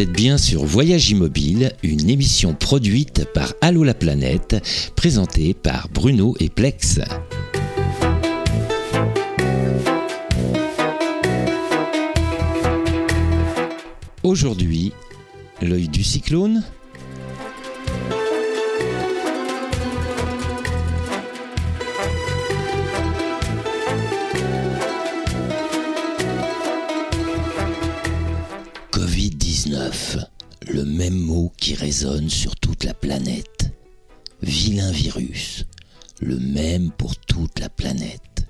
Vous êtes bien sur Voyage Immobile, une émission produite par Allo la planète, présentée par Bruno et Plex. Aujourd'hui, l'œil du cyclone le même pour toute la planète.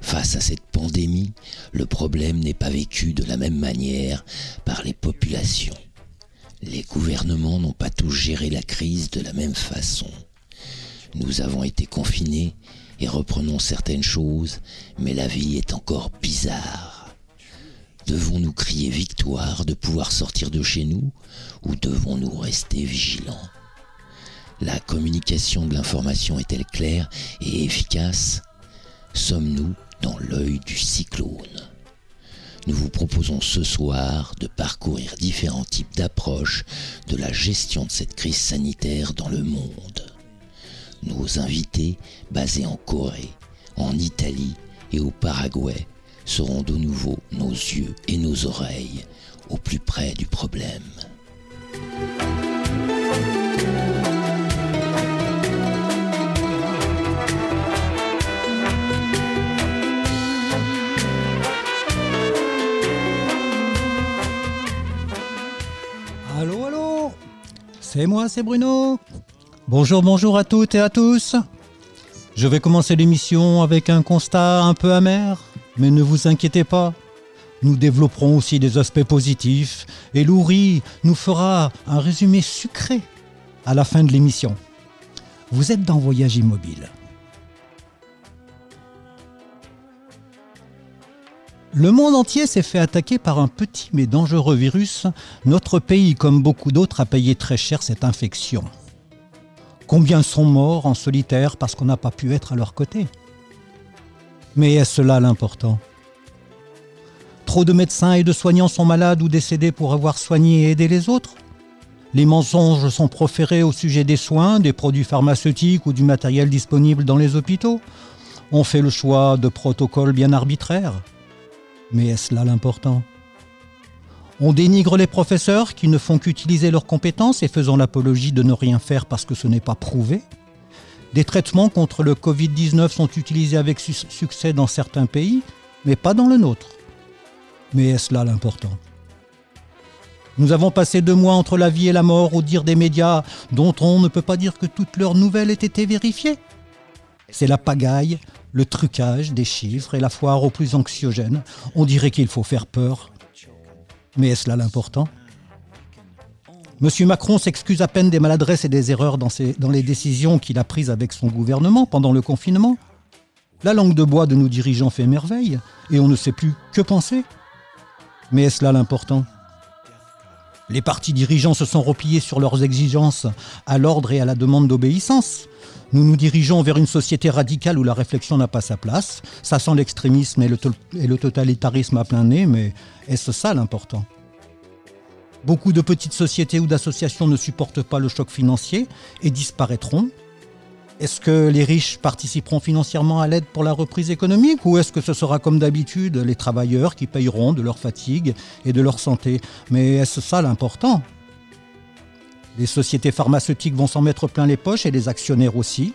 Face à cette pandémie, le problème n'est pas vécu de la même manière par les populations. Les gouvernements n'ont pas tous géré la crise de la même façon. Nous avons été confinés et reprenons certaines choses, mais la vie est encore bizarre. Devons-nous crier victoire de pouvoir sortir de chez nous ou devons-nous rester vigilants? La communication de l'information est-elle claire et efficace? Sommes-nous dans l'œil du cyclone? Nous vous proposons ce soir de parcourir différents types d'approches de la gestion de cette crise sanitaire dans le monde. Nos invités, basés en Corée, en Italie et au Paraguay, seront de nouveau nos yeux et nos oreilles au plus près du problème. C'est moi, c'est Bruno. Bonjour, bonjour à toutes et à tous. Je vais commencer l'émission avec un constat un peu amer, mais ne vous inquiétez pas. Nous développerons aussi des aspects positifs et Loury nous fera un résumé sucré à la fin de l'émission. Vous êtes dans Voyage Immobile. Le monde entier s'est fait attaquer par un petit mais dangereux virus. Notre pays, comme beaucoup d'autres, a payé très cher cette infection. Combien sont morts en solitaire parce qu'on n'a pas pu être à leur côté? Mais est-ce là l'important? Trop de médecins et de soignants sont malades ou décédés pour avoir soigné et aidé les autres? Les mensonges sont proférés au sujet des soins, des produits pharmaceutiques ou du matériel disponible dans les hôpitaux. On fait le choix de protocoles bien arbitraires. Mais est-ce là l'important? On dénigre les professeurs qui ne font qu'utiliser leurs compétences et faisant l'apologie de ne rien faire parce que ce n'est pas prouvé? Des traitements contre le Covid-19 sont utilisés avec su- succès dans certains pays, mais pas dans le nôtre. Mais est-ce là l'important? Nous avons passé deux mois entre la vie et la mort au dire des médias dont on ne peut pas dire que toutes leurs nouvelles aient été vérifiées. C'est la pagaille, le trucage des chiffres et la foire au plus anxiogène. On dirait qu'il faut faire peur. Mais est-ce là l'important? Monsieur Macron s'excuse à peine des maladresses et des erreurs dans, les décisions qu'il a prises avec son gouvernement pendant le confinement. La langue de bois de nos dirigeants fait merveille et on ne sait plus que penser. Mais est-ce là l'important? Les partis dirigeants se sont repliés sur leurs exigences à l'ordre et à la demande d'obéissance. Nous nous dirigeons vers une société radicale où la réflexion n'a pas sa place. Ça sent l'extrémisme et le, totalitarisme à plein nez, mais est-ce ça l'important? Beaucoup de petites sociétés ou d'associations ne supportent pas le choc financier et disparaîtront. Est-ce que les riches participeront financièrement à l'aide pour la reprise économique ou est-ce que ce sera comme d'habitude les travailleurs qui payeront de leur fatigue et de leur santé? Mais est-ce ça l'important? Les sociétés pharmaceutiques vont s'en mettre plein les poches et les actionnaires aussi.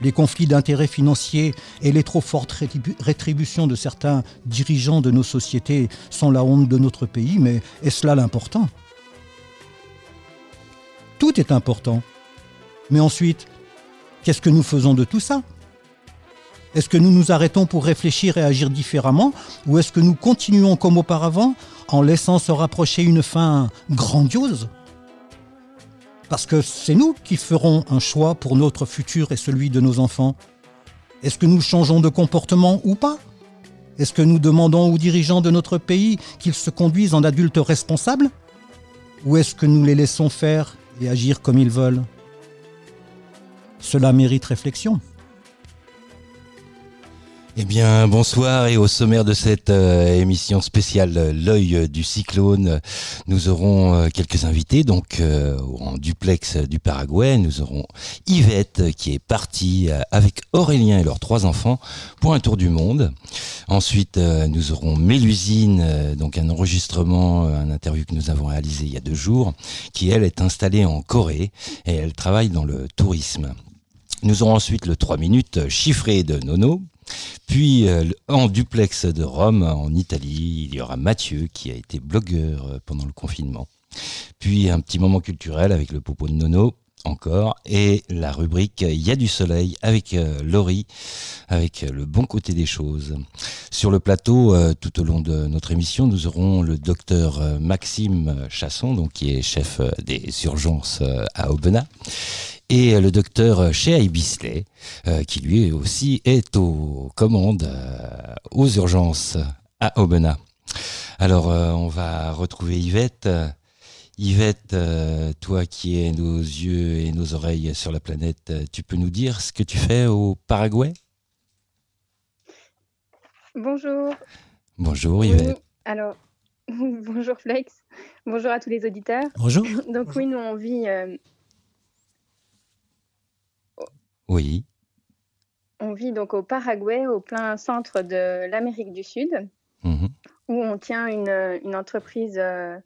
Les conflits d'intérêts financiers et les trop fortes rétribu- rétributions de certains dirigeants de nos sociétés sont la honte de notre pays, mais est-ce là l'important? Tout est important. Mais ensuite, qu'est-ce que nous faisons de tout ça? Est-ce que nous nous arrêtons pour réfléchir et agir différemment? Ou est-ce que nous continuons comme auparavant en laissant se rapprocher une fin grandiose? Parce que c'est nous qui ferons un choix pour notre futur et celui de nos enfants. Est-ce que nous changeons de comportement ou pas? Est-ce que nous demandons aux dirigeants de notre pays qu'ils se conduisent en adultes responsables? Ou est-ce que nous les laissons faire et agir comme ils veulent? Cela mérite réflexion. Eh bien, bonsoir et au sommaire de cette euh, émission spéciale euh, L'œil du cyclone, nous aurons euh, quelques invités. Donc, en duplex du Paraguay, nous aurons Yvette qui est partie avec Aurélien et leurs trois enfants pour un tour du monde. Ensuite, nous aurons Mélusine, donc un enregistrement, un interview que nous avons réalisé il y a deux jours, qui elle est installée en Corée et elle travaille dans le tourisme. Nous aurons ensuite le 3 minutes chiffré de Nono, puis euh, en duplex de Rome, en Italie, il y aura Mathieu qui a été blogueur euh, pendant le confinement. Puis un petit moment culturel avec le popo de Nono encore et la rubrique Il y a du soleil avec euh, Laurie avec le bon côté des choses. Sur le plateau tout au long de notre émission, nous aurons le docteur Maxime Chasson donc qui est chef des urgences à Aubenas et le docteur Shea Bisley, euh, qui lui aussi est aux commandes, euh, aux urgences à Aubenas. Alors, euh, on va retrouver Yvette. Yvette, toi qui es nos yeux et nos oreilles sur la planète, tu peux nous dire ce que tu fais au Paraguay? Bonjour. Bonjour Yvette. alors, bonjour Flex. Bonjour à tous les auditeurs. Bonjour. Donc oui, nous on vit Oui. On vit donc au Paraguay, au plein centre de l'Amérique du Sud, mhm. où on tient une, entreprise euh,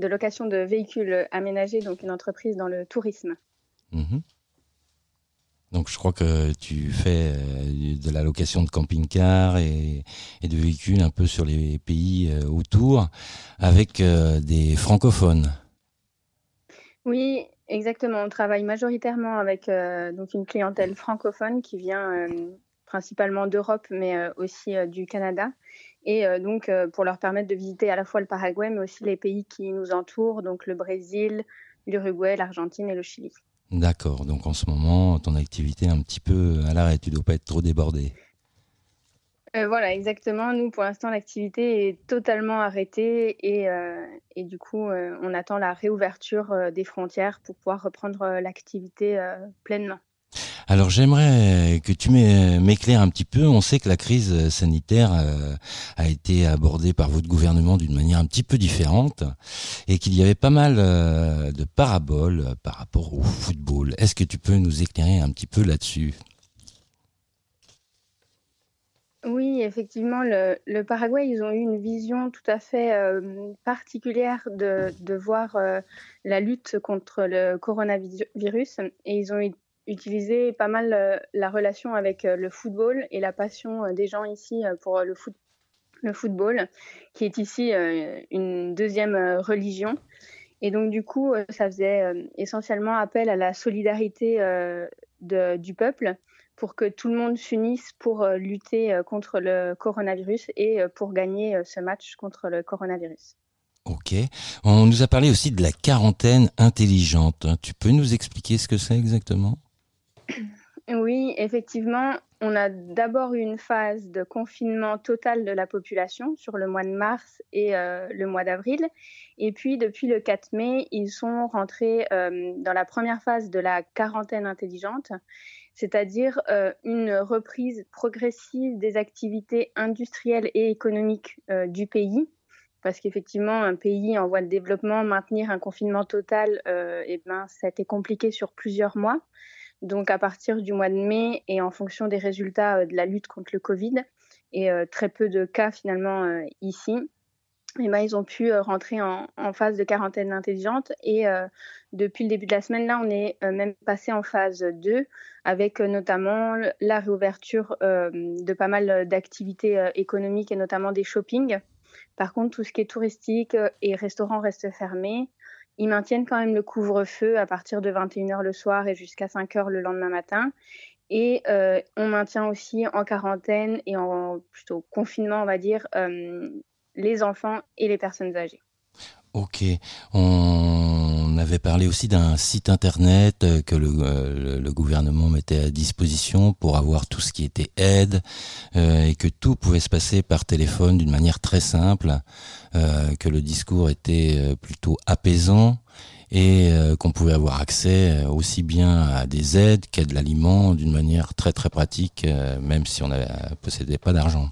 de location de véhicules aménagés, donc une entreprise dans le tourisme. Mhm. Donc je crois que tu fais euh, de la location de camping-cars et, de véhicules un peu sur les pays euh, autour avec des francophones. Oui, Exactement, on travaille majoritairement avec euh, donc une clientèle francophone qui vient euh, principalement d'Europe, mais euh, aussi du Canada. Et donc pour leur permettre de visiter à la fois le Paraguay, mais aussi les pays qui nous entourent, donc le Brésil, l'Uruguay, l'Argentine et le Chili. D'accord, donc en ce moment, ton activité est un petit peu à l'arrêt, tu ne dois pas être trop débordé. Euh, voilà, exactement. Nous, pour l'instant, l'activité est totalement arrêtée et, euh, et du coup, euh, on attend la réouverture des frontières pour pouvoir reprendre l'activité pleinement. Alors j'aimerais que tu m'éclaires un petit peu. On sait que la crise sanitaire a été abordée par votre gouvernement d'une manière un petit peu différente et qu'il y avait pas mal de paraboles par rapport au football. Est-ce que tu peux nous éclairer un petit peu là-dessus? Oui, effectivement, le, Paraguay, ils ont eu une vision tout à fait euh, particulière de, voir euh, la lutte contre le coronavirus et ils ont utilisé pas mal euh, la relation avec le football et la passion des gens ici pour le, foot, le football, qui est ici une deuxième religion. Et donc, du coup, ça faisait essentiellement appel à la solidarité du peuple pour que tout le monde s'unisse pour euh, lutter euh, contre le coronavirus et euh, pour gagner ce match contre le coronavirus. Ok. On nous a parlé aussi de la quarantaine intelligente. Tu peux nous expliquer ce que c'est exactement? Oui, effectivement. On a d'abord eu une phase de confinement total de la population sur le mois de mars et le mois d'avril. Et puis, depuis le 4 mai, ils sont rentrés dans la première phase de la quarantaine intelligente c'est-à-dire euh, une reprise progressive des activités industrielles et économiques euh, du pays. Parce qu'effectivement, un pays en voie de développement, maintenir un confinement total, euh, eh ben, ça a été compliqué sur plusieurs mois. Donc, à partir du mois de mai et en fonction des résultats de la lutte contre le Covid, et très peu de cas finalement ici, eh ben, ils ont pu rentrer en, phase de quarantaine intelligente et depuis le début de la semaine, là, on est euh, même passé en phase 2 avec euh, notamment la réouverture euh, de pas mal d'activités économiques et notamment des shoppings. Par contre, tout ce qui est touristique et restaurants restent fermés. Ils maintiennent quand même le couvre-feu à partir de 21h le soir et jusqu'à 5h le lendemain matin. Et on maintient aussi en quarantaine et en plutôt confinement, on va dire, les enfants et les personnes âgées. Ok. Parlé aussi d'un site internet que le, le, gouvernement mettait à disposition pour avoir tout ce qui était aide et que tout pouvait se passer par téléphone d'une manière très simple, que le discours était plutôt apaisant et euh, qu'on pouvait avoir accès euh, aussi bien à des aides qu'à de l'aliment d'une manière très très pratique, euh, même si on ne possédait pas d'argent.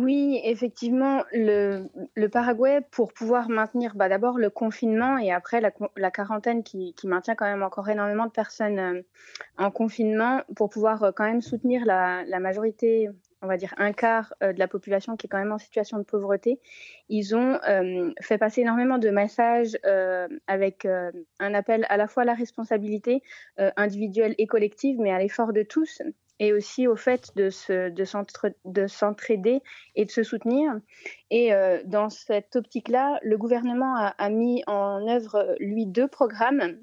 Oui, effectivement, le, le, Paraguay, pour pouvoir maintenir bah, d'abord le confinement et après la, la quarantaine qui, maintient quand même encore énormément de personnes en confinement, pour pouvoir quand même soutenir la, majorité on va dire un quart euh, de la population qui est quand même en situation de pauvreté, ils ont euh, fait passer énormément de messages euh, avec un appel à la fois à la responsabilité individuelle et collective, mais à l'effort de tous et aussi au fait de, se, de s'entraider et de se soutenir. Et dans cette optique-là, le gouvernement a, mis en œuvre, lui, deux programmes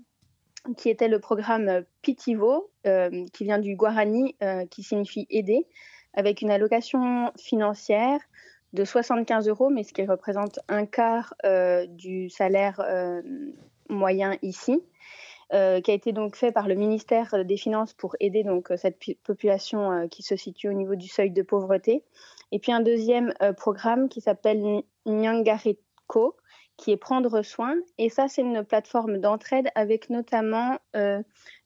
qui étaient le programme Pitivo, qui vient du Guarani, qui signifie aider, avec une allocation financière de 75 euros, mais ce qui représente un quart euh, du salaire euh, moyen ici, euh, qui a été donc fait par le ministère des Finances pour aider donc cette population qui se situe au niveau du seuil de pauvreté. Et puis un deuxième programme qui s'appelle Nyangareco, qui est prendre soin. Et ça, c'est une plateforme d'entraide avec notamment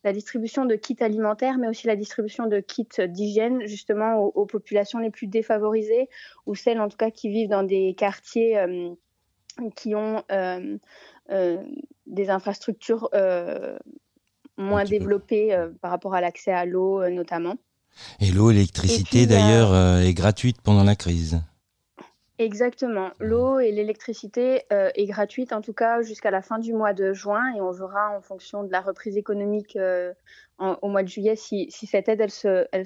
la distribution de kits alimentaires, mais aussi la distribution de kits d'hygiène, justement aux, populations les plus défavorisées, ou celles en tout cas qui vivent dans des quartiers euh, qui ont euh, euh, des infrastructures moins développées par rapport à l'accès à l'eau notamment. Et l'eau, l'électricité d'ailleurs est gratuite pendant la crise. Exactement. L'eau et l'électricité euh, est gratuite en tout cas jusqu'à la fin du mois de juin et on verra en fonction de la reprise économique euh, au mois de juillet si, cette aide elle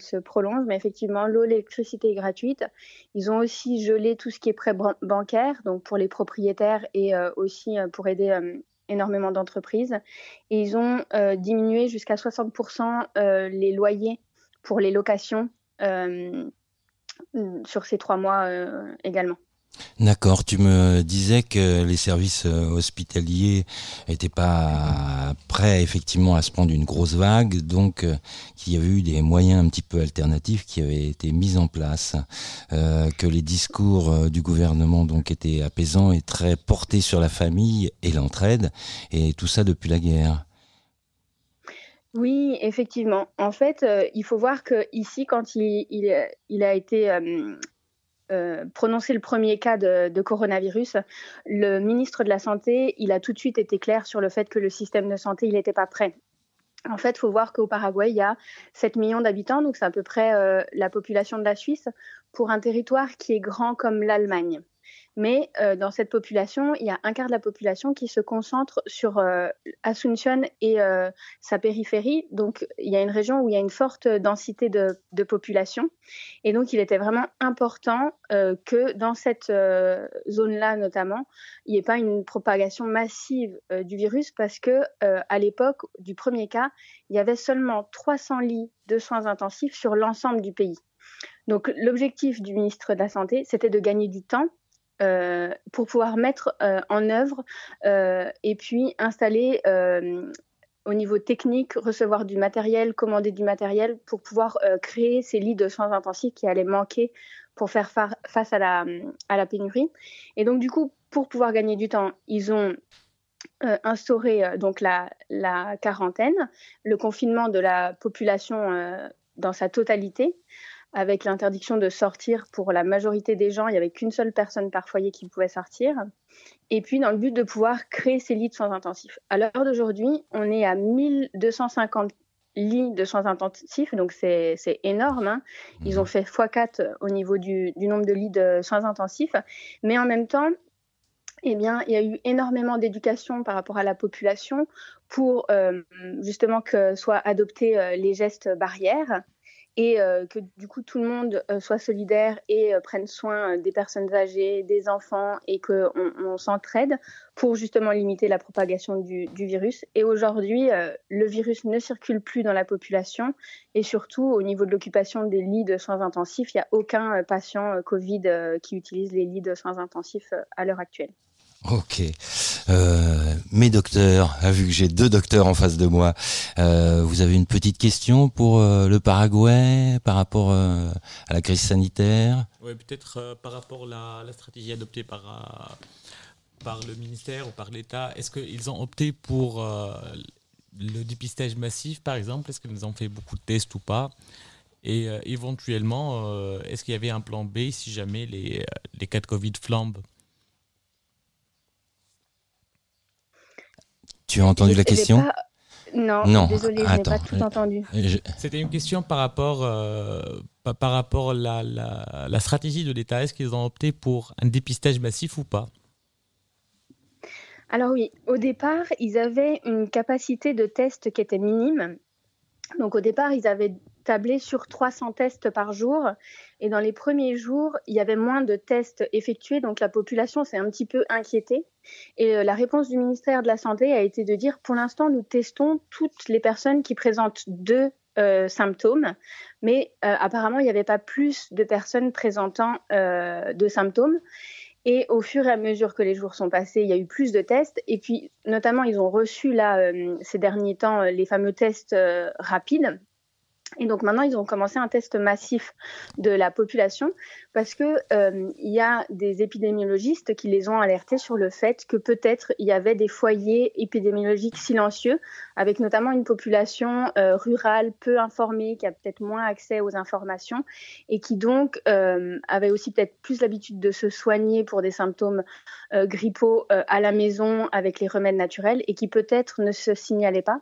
se, prolonge. Mais effectivement, l'eau, l'électricité est gratuite. Ils ont aussi gelé tout ce qui est prêt bancaire, donc pour les propriétaires et euh, aussi pour aider énormément d'entreprises. Et ils ont diminué jusqu'à 60% les loyers pour les locations sur ces trois mois euh, également. D'accord, tu me disais que les services euh, hospitaliers n'étaient pas prêts effectivement à se prendre une grosse vague, donc euh, qu'il y avait eu des moyens un petit peu alternatifs qui avaient été mis en place, que les discours du gouvernement donc étaient apaisants et très portés sur la famille et l'entraide, et tout ça depuis la guerre. Oui, effectivement. En fait, euh, il faut voir que ici, quand il, il, a été euh, euh, prononcé le premier cas de, de, coronavirus, le ministre de la Santé, il a tout de suite été clair sur le fait que le système de santé, il n'était pas prêt. En fait, il faut voir qu'au Paraguay, il y a 7 millions d'habitants, donc c'est à peu près la population de la Suisse, pour un territoire qui est grand comme l'Allemagne. Mais euh, dans cette population, il y a un quart de la population qui se concentre sur euh, Asunción et euh, sa périphérie. Donc, il y a une région où il y a une forte densité de, de population. Et donc, il était vraiment important que dans cette zone-là, notamment, il n'y ait pas une propagation massive du virus parce que à l'époque du premier cas, il y avait seulement 300 lits de soins intensifs sur l'ensemble du pays. Donc, l'objectif du ministre de la Santé, c'était de gagner du temps euh, pour pouvoir mettre euh, en œuvre euh, et puis installer au niveau technique, recevoir du matériel, commander du matériel pour pouvoir créer ces lits de soins intensifs qui allaient manquer pour faire face à la, pénurie. Et donc du coup, pour pouvoir gagner du temps, ils ont instauré donc la, quarantaine, le confinement de la population dans sa totalité avec l'interdiction de sortir pour la majorité des gens. Il n'y avait qu'une seule personne par foyer qui pouvait sortir. Et puis, dans le but de pouvoir créer ces lits de soins intensifs. À l'heure d'aujourd'hui, on est à 1250 lits de soins intensifs, donc c'est énorme. Hein. Ils ont fait x4 au niveau du, nombre de lits de soins intensifs. Mais en même temps, eh bien, il y a eu énormément d'éducation par rapport à la population pour euh, justement que soient adoptés euh, les gestes barrières et euh, que du coup tout le monde euh, soit solidaire et euh, prenne soin des personnes âgées, des enfants et qu'on on, s'entraide pour justement limiter la propagation du, du virus. Et aujourd'hui, le virus ne circule plus dans la population et surtout au niveau de l'occupation des lits de soins intensifs, il n'y a aucun patient Covid qui utilise les lits de soins intensifs à l'heure actuelle. Ok. Euh, mes docteurs, ah, vu que j'ai deux docteurs en face de moi, euh, vous avez une petite question pour euh, le Paraguay par rapport à la crise sanitaire? Oui, peut-être par rapport à la, stratégie adoptée par, par le ministère ou par l'État. Est-ce qu'ils ont opté pour le dépistage massif, par exemple? Est-ce qu'ils ont fait beaucoup de tests ou pas? Et éventuellement, est-ce qu'il y avait un plan B si jamais les, les cas de Covid flambent? Tu as entendu la question? Non, non, désolé, je n'ai pas tout entendu. C'était une question par rapport, euh, par rapport à la, la, stratégie de l'État. Est-ce qu'ils ont opté pour un dépistage massif ou pas? Alors oui, au départ, ils avaient une capacité de test qui était minime. Donc au départ, ils avaient tablé sur 300 tests par jour. Et dans les premiers jours, il y avait moins de tests effectués. Donc la population s'est un petit peu inquiétée. Et euh, la réponse du ministère de la Santé a été de dire, pour l'instant, nous testons toutes les personnes qui présentent deux euh, symptômes, mais euh, apparemment, il n'y avait pas plus de personnes présentant de symptômes. Et au fur et à mesure que les jours sont passés, il y a eu plus de tests. Et puis, notamment, ils ont reçu là, ces derniers temps, les fameux tests rapides et donc maintenant, ils ont commencé un test massif de la population parce que euh, y a des épidémiologistes qui les ont alertés sur le fait que peut-être il y avait des foyers épidémiologiques silencieux, avec notamment une population euh, rurale peu informée, qui a peut-être moins accès aux informations et qui donc euh, avait aussi peut-être plus l'habitude de se soigner pour des symptômes euh, grippaux à la maison avec les remèdes naturels et qui peut-être ne se signalaient pas.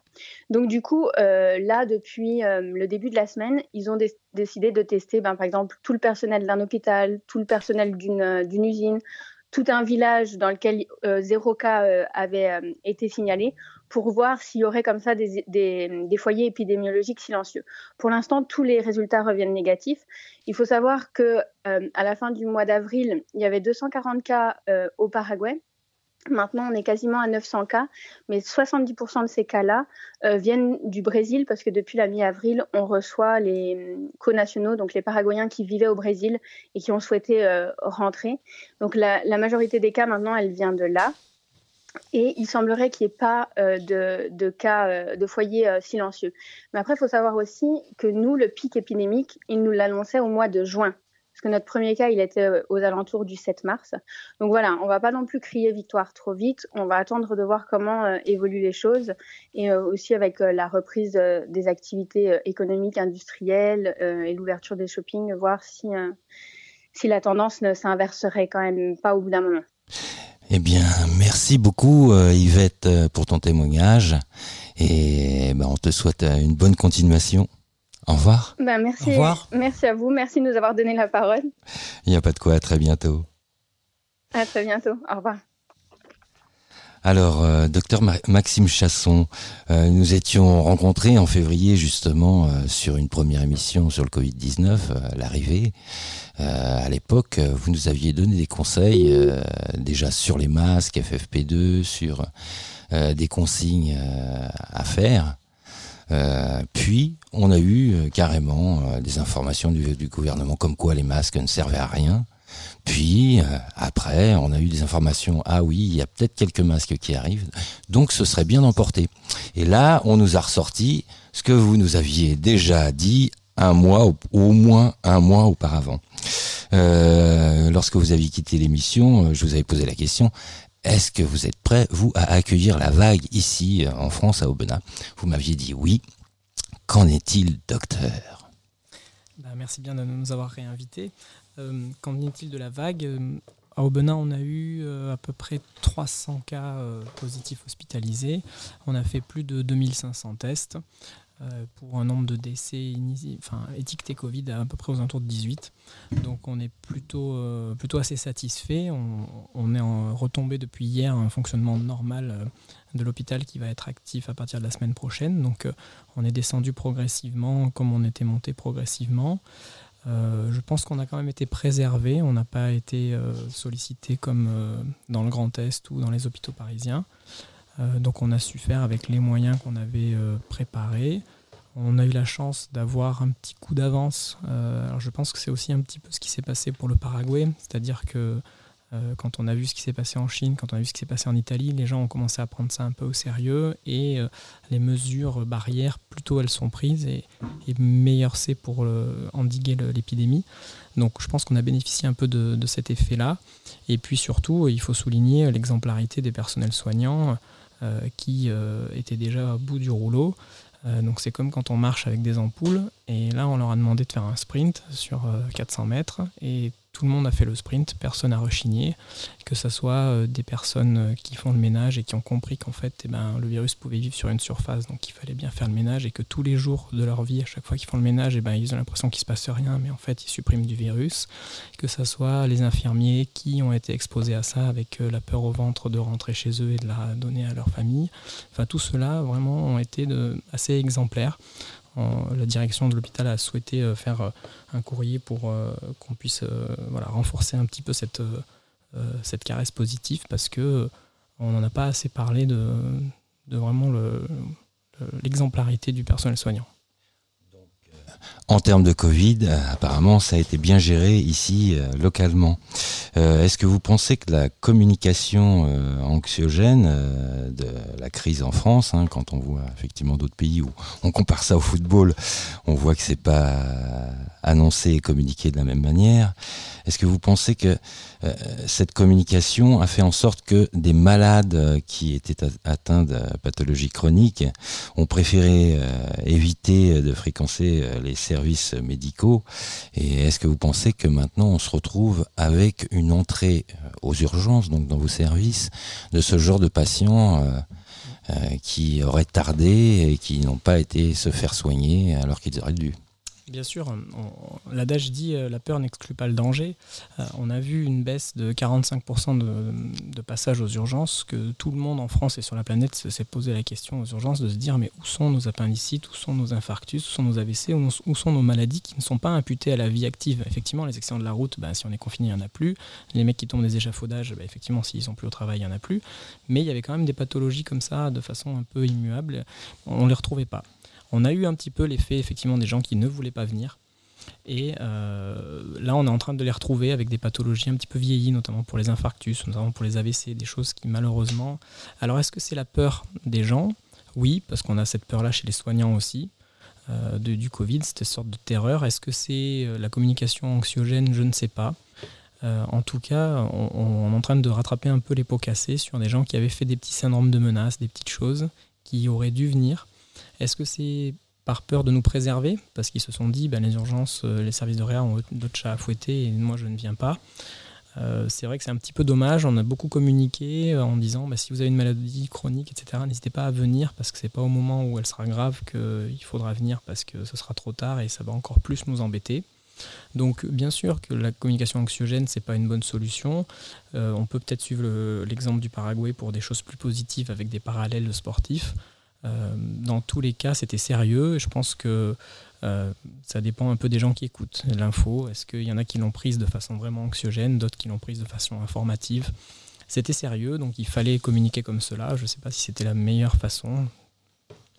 Donc du coup, là, depuis le début de la semaine, ils ont décidé de tester, ben, par exemple, tout le personnel d'un hôpital, tout le personnel d'une usine, tout un village dans lequel zéro cas avait été signalé pour voir s'il y aurait comme ça des, des, foyers épidémiologiques silencieux. Pour l'instant, tous les résultats reviennent négatifs. Il faut savoir que à la fin du mois d'avril, il y avait 240 cas au Paraguay. Maintenant, on est quasiment à 900 cas, mais 70% de ces cas-là euh, viennent du Brésil parce que depuis la mi-avril, on reçoit les co-nationaux, donc les Paraguayens qui vivaient au Brésil et qui ont souhaité euh, rentrer. Donc la, majorité des cas maintenant, elle vient de là. Et il semblerait qu'il n'y ait pas euh, de, cas de foyers silencieux. Mais après, il faut savoir aussi que nous, le pic épidémique, il nous l'annonçait au mois de juin que notre premier cas, il était euh, aux alentours du 7 mars. Donc voilà, on va pas non plus crier victoire trop vite. On va attendre de voir comment euh, évoluent les choses et euh, aussi avec la reprise des activités économiques, industrielles et l'ouverture des shoppings, voir si, si la tendance ne s'inverserait quand même pas au bout d'un moment. Eh bien, merci beaucoup Yvette pour ton témoignage et ben, on te souhaite une bonne continuation. Au revoir. Ben, merci. Au revoir. Merci à vous. Merci de nous avoir donné la parole. Il n'y a pas de quoi. À très bientôt. À très bientôt. Au revoir. Alors, euh, docteur Maxime Chasson, euh, nous étions rencontrés en février justement euh, sur une première émission sur le Covid-19, l'arrivée. à l'époque, vous nous aviez donné des conseils déjà sur les masques, FFP2, sur des consignes à faire. Euh, puis, on a eu euh, carrément euh, des informations du, gouvernement comme quoi les masques ne servaient à rien. Puis, après, on a eu des informations, ah oui, il y a peut-être quelques masques qui arrivent, donc ce serait bien d'emporter. Et là, on nous a ressorti ce que vous nous aviez déjà dit un mois, au moins un mois auparavant. lorsque vous aviez quitté l'émission, je vous avais posé la question, est-ce que vous êtes prêt, vous, à accueillir la vague ici, en France, à Aubenas? Vous m'aviez dit oui. Qu'en est-il, docteur? Bah, Merci bien de nous avoir réinvités. Euh, qu'en est-il de la vague euh, À Aubenas, on a eu euh, à peu près 300 cas positifs hospitalisés. On a fait plus de 2500 tests. Pour un nombre de décès enfin, étiquetés Covid à, peu près aux alentours de 18. Donc on est plutôt, assez satisfait. On, est en, retombé depuis hier un fonctionnement normal de l'hôpital qui va être actif à partir de la semaine prochaine. Donc on est descendu progressivement comme on était monté progressivement. Je pense qu'on a quand même été préservé, on n'a pas été sollicité comme dans le Grand Est ou dans les hôpitaux parisiens. Euh, donc on a su faire avec les moyens qu'on avait euh, préparés. On a eu la chance d'avoir un petit coup d'avance. Euh, je pense que c'est aussi un petit peu ce qui s'est passé pour le Paraguay, c'est-à-dire que Euh, quand on a vu ce qui s'est passé en Chine, quand on a vu ce qui s'est passé en Italie, les gens ont commencé à prendre ça un peu au sérieux et euh, les mesures barrières, plutôt elles sont prises et, meilleur c'est pour endiguer l'épidémie. Donc je pense qu'on a bénéficié un peu de, cet effet-là. Et puis surtout, il faut souligner l'exemplarité des personnels soignants qui étaient déjà au bout du rouleau. Euh, donc c'est comme quand on marche avec des ampoules et là on leur a demandé de faire un sprint sur 400 euh, mètres et tout le monde a fait le sprint, personne n'a rechigné, que ce soit euh, des personnes euh, qui font le ménage et qui ont compris qu'en fait eh ben, le virus pouvait vivre sur une surface, donc il fallait bien faire le ménage et que tous les jours de leur vie, à chaque fois qu'ils font le ménage, eh ben, ils ont l'impression qu'il ne se passe rien, mais en fait ils suppriment du virus, que ce soit les infirmiers qui ont été exposés à ça avec euh, la peur au ventre de rentrer chez eux et de la donner à leur famille, enfin tout cela vraiment ont été assez exemplaires la direction de l'hôpital a souhaité euh, faire euh, un courrier pour euh, qu'on puisse renforcer un petit peu cette, cette caresse positive parce que on n'en a pas assez parlé de, de vraiment l'exemplarité du personnel soignant. En termes de Covid, apparemment, ça a été bien géré ici, localement. Euh, est-ce que vous pensez que la communication euh, anxiogène euh, de la crise en France, hein, quand on voit effectivement d'autres pays où on compare ça au football, on voit que c'est pas annoncé et communiqué de la même manière. Est-ce que vous pensez que cette communication a fait en sorte que des malades qui étaient atteints de pathologies chroniques ont préféré éviter de fréquencer les services médicaux? Et est-ce que vous pensez que maintenant on se retrouve avec une entrée euh, aux urgences, donc dans vos services, de ce genre de patients euh, euh, qui auraient tardé et qui n'ont pas été se faire soigner alors qu'ils auraient dû? Bien sûr, l'adage dit la peur n'exclut pas le danger. on a vu une baisse de 45% de, de passages aux urgences, que tout le monde en France et sur la planète s'est posé la question aux urgences de se dire mais où sont nos appendicites, où sont nos infarctus, où sont nos AVC, où, sont nos maladies qui ne sont pas imputées à la vie active? Effectivement, les accidents de la route, bah, si on est confiné, il n'y en a plus. Les mecs qui tombent des échafaudages, bah, effectivement, s'ils sont plus au travail, il n'y en a plus. Mais il y avait quand même des pathologies comme ça, de façon un peu immuable. On ne les retrouvait pas. On a eu un petit peu l'effet effectivement des gens qui ne voulaient pas venir. Et euh, là, on est en train de les retrouver avec des pathologies un petit peu vieillies, notamment pour les infarctus, notamment pour les AVC, des choses qui malheureusement... Alors, est-ce que c'est la peur des gens? Oui, parce qu'on a cette peur-là chez les soignants aussi. Euh, du Covid, cette sorte de terreur. Est-ce que c'est euh, la communication anxiogène? Je ne sais pas. en tout cas, on, on, est en train de rattraper un peu les pots cassés sur des gens qui avaient fait des petits syndromes de menace, des petites choses qui auraient dû venir est-ce que c'est par peur de nous préserver Parce qu'ils se sont dit, ben, les urgences, euh, les services de réa ont d'autres chats à fouetter et moi je ne viens pas. Euh, c'est vrai que c'est un petit peu dommage. On a beaucoup communiqué euh, en disant bah, si vous avez une maladie chronique, etc., n'hésitez pas à venir parce que c'est pas au moment où elle sera grave qu'il faudra venir parce que ce sera trop tard et ça va encore plus nous embêter. Donc bien sûr que la communication anxiogène c'est pas une bonne solution. on peut peut-être suivre l'exemple du Paraguay pour des choses plus positives avec des parallèles sportifs. Euh, dans tous les cas, c'était sérieux. Je pense que euh, ça dépend un peu des gens qui écoutent l'info. Est-ce qu'il y en a qui l'ont prise de façon vraiment anxiogène, d'autres qui l'ont prise de façon informative? C'était sérieux, donc il fallait communiquer comme cela. Je ne sais pas si c'était la meilleure façon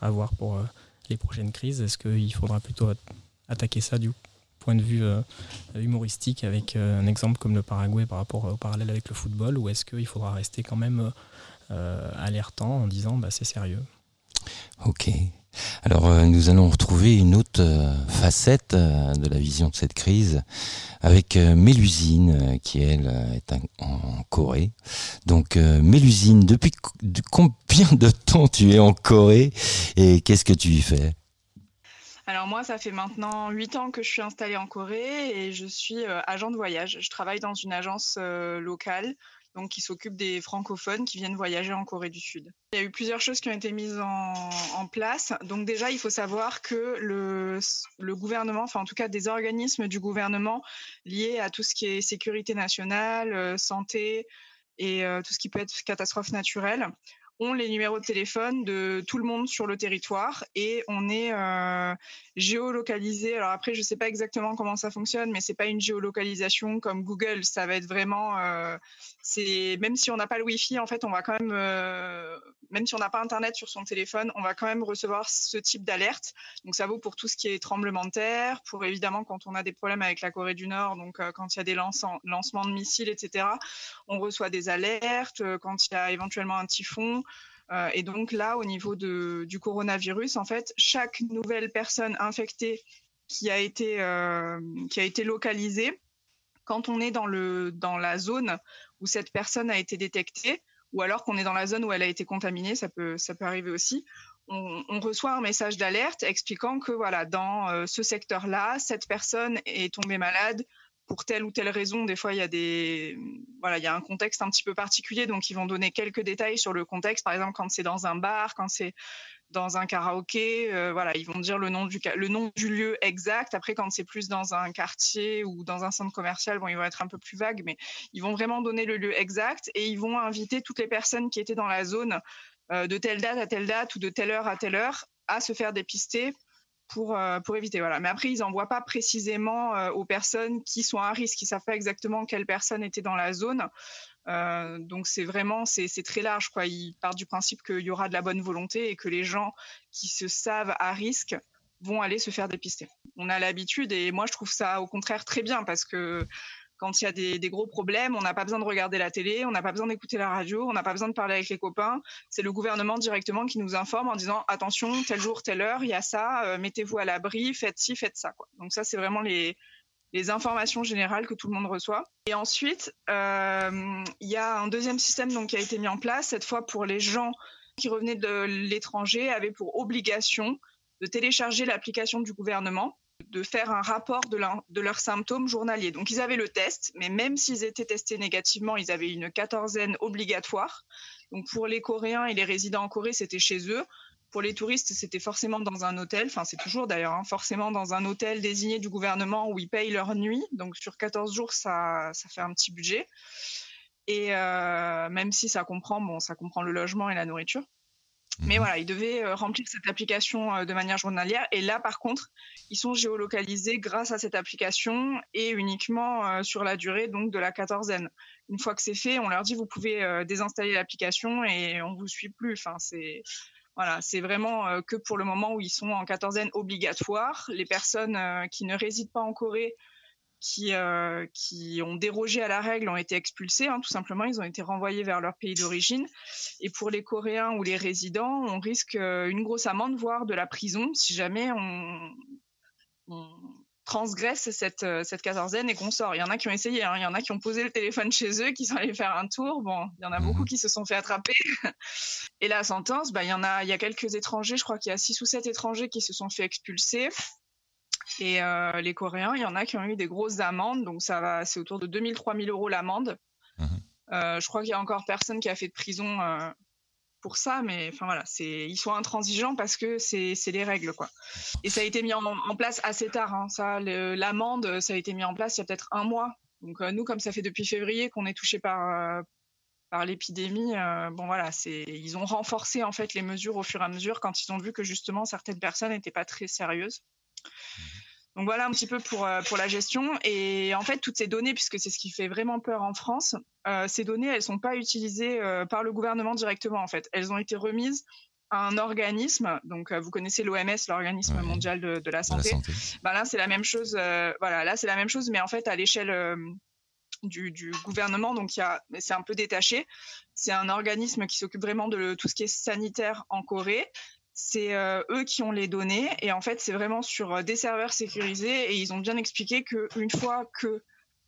à voir pour euh, les prochaines crises. Est-ce qu'il faudra plutôt attaquer ça du point de vue humoristique avec un exemple comme le Paraguay par rapport au parallèle avec le football ou est-ce qu'il faudra rester quand même alertant en disant bah, c'est sérieux? Ok. Alors euh, nous allons retrouver une autre euh, facette euh, de la vision de cette crise avec Mélusine qui elle est en Corée. Donc Mélusine, depuis combien de temps tu es en Corée et qu'est-ce que tu y fais? Alors moi, ça fait maintenant 8 ans que je suis installée en Corée et je suis agent de voyage. Je travaille dans une agence locale donc qui s'occupe des francophones qui viennent voyager en Corée du Sud. Il y a eu plusieurs choses qui ont été mises en, place. Donc déjà, il faut savoir que le, gouvernement, enfin en tout cas des organismes du gouvernement liés à tout ce qui est sécurité nationale, euh, santé et euh, tout ce qui peut être catastrophe naturelle, ont les numéros de téléphone de tout le monde sur le territoire et on est euh, géolocalisé. Alors après, je ne sais pas exactement comment ça fonctionne, mais c'est pas une géolocalisation comme Google. Ça va être vraiment, euh, c'est même si on n'a pas le Wi-Fi, en fait, on va quand même, euh, même si on n'a pas Internet sur son téléphone, on va quand même recevoir ce type d'alerte. Donc ça vaut pour tout ce qui est tremblement de terre, pour évidemment quand on a des problèmes avec la Corée du Nord, donc quand il y a des lancements de missiles, etc. On reçoit des alertes. Quand il y a éventuellement un typhon, euh, et donc là, au niveau du coronavirus, en fait, chaque nouvelle personne infectée qui a été, euh, qui a été localisée, quand on est dans, le, dans la zone où cette personne a été détectée, ou alors qu'on est dans la zone où elle a été contaminée, ça peut, ça peut arriver aussi, on, reçoit un message d'alerte expliquant que voilà, dans euh, ce secteur-là, cette personne est tombée malade pour telle ou telle raison. Des fois, il y a des, voilà, un contexte un petit peu particulier, donc ils vont donner quelques détails sur le contexte. Par exemple, quand c'est dans un bar, quand c'est dans un karaoké, euh, voilà, ils vont dire le nom du lieu exact. Après, quand c'est plus dans un quartier ou dans un centre commercial, ils vont être un peu plus vagues, mais ils vont vraiment donner le lieu exact et ils vont inviter toutes les personnes qui étaient dans la zone euh, de telle date à telle date ou de telle heure à telle heure à se faire dépister pour, euh, pour éviter. Voilà. Mais après, ils n'envoient pas précisément euh, aux personnes qui sont à risque. Ils ne savent pas exactement quelle personne était dans la zone. Euh, donc c'est vraiment c'est très large quoi. Ils partent du principe qu'il y aura de la bonne volonté et que les gens qui se savent à risque vont aller se faire dépister. On a l'habitude et moi je trouve ça au contraire très bien parce que quand il y a des, gros problèmes, on n'a pas besoin de regarder la télé, on n'a pas besoin d'écouter la radio, on n'a pas besoin de parler avec les copains. C'est le gouvernement directement qui nous informe en disant attention, tel jour, telle heure, il y a ça, euh, mettez-vous à l'abri, faites ci, faites ça. Donc ça, c'est vraiment les, informations générales que tout le monde reçoit. Et ensuite, euh, il y a un deuxième système donc, qui a été mis en place, cette fois pour les gens qui revenaient de l'étranger, avaient pour obligation de télécharger l'application du gouvernement de faire un rapport de, leurs symptômes journaliers. Donc ils avaient le test, mais même s'ils étaient testés négativement, ils avaient une quatorzaine obligatoire. Donc pour les Coréens et les résidents en Corée, c'était chez eux. Pour les touristes, c'était forcément dans un hôtel, enfin c'est toujours d'ailleurs, hein, forcément dans un hôtel désigné du gouvernement où ils payent leur nuit. Donc sur 14 jours, ça, ça fait un petit budget. Et euh, même si ça comprend, bon, ça comprend le logement et la nourriture. Mais mhm. voilà, ils devaient euh, remplir cette application euh, de manière journalière. Et là, par contre, ils sont géolocalisés grâce à cette application et uniquement euh, sur la durée donc de la quatorzaine. Une fois que c'est fait, on leur dit vous pouvez désinstaller l'application et on vous suit plus. Enfin, c'est voilà, c'est vraiment que pour le moment où ils sont en quatorzaine obligatoire. Les personnes qui ne résident pas en Corée qui, euh, qui ont dérogé à la règle ont été expulsés, hein, tout simplement, ils ont été renvoyés vers leur pays d'origine. Et pour les Coréens ou les résidents, on risque euh, une grosse amende, voire de la prison, si jamais on, transgresse cette, euh, cette quatorzaine et qu'on sort. Il y en a qui ont essayé, hein. il y en a qui ont posé le téléphone chez eux, qui sont allés faire un tour. Bon, il y en a beaucoup mhm. qui se sont fait attraper. Et la sentence, bah, il y en a, il y a quelques étrangers, je crois qu'il y a six ou sept étrangers qui se sont fait expulser. Et euh, les Coréens, il y en a qui ont eu des grosses amendes, donc ça va, c'est autour de 2000 3000 euros l'amende. Mhm. Euh, je crois qu'il y a encore personne qui a fait de prison euh, pour ça, mais enfin voilà, c'est ils sont intransigeants parce que c'est les règles quoi. Et ça a été mis en, place assez tard. Hein, ça, l'amende, ça a été mis en place il y a peut-être un mois. Donc nous, comme ça fait depuis février qu'on est touché par par l'épidémie, bon voilà, c'est ils ont renforcé en fait les mesures au fur et à mesure quand ils ont vu que justement certaines personnes n'étaient pas très sérieuses. Donc voilà un petit peu pour, euh, pour la gestion. Et en fait, toutes ces données, puisque c'est ce qui fait vraiment peur en France, euh, ces données, elles sont pas utilisées euh, par le gouvernement directement. En fait, elles ont été remises à un organisme. Donc vous connaissez l'OMS, l'organisme mondial de, la santé. Ben là, c'est la même chose. voilà, là c'est la même chose, mais en fait à l'échelle du, du, gouvernement. Donc c'est un peu détaché. C'est un organisme qui s'occupe vraiment de tout ce qui est sanitaire en Corée c'est euh, eux qui ont les données et en fait c'est vraiment sur euh, des serveurs sécurisés et ils ont bien expliqué qu'une fois que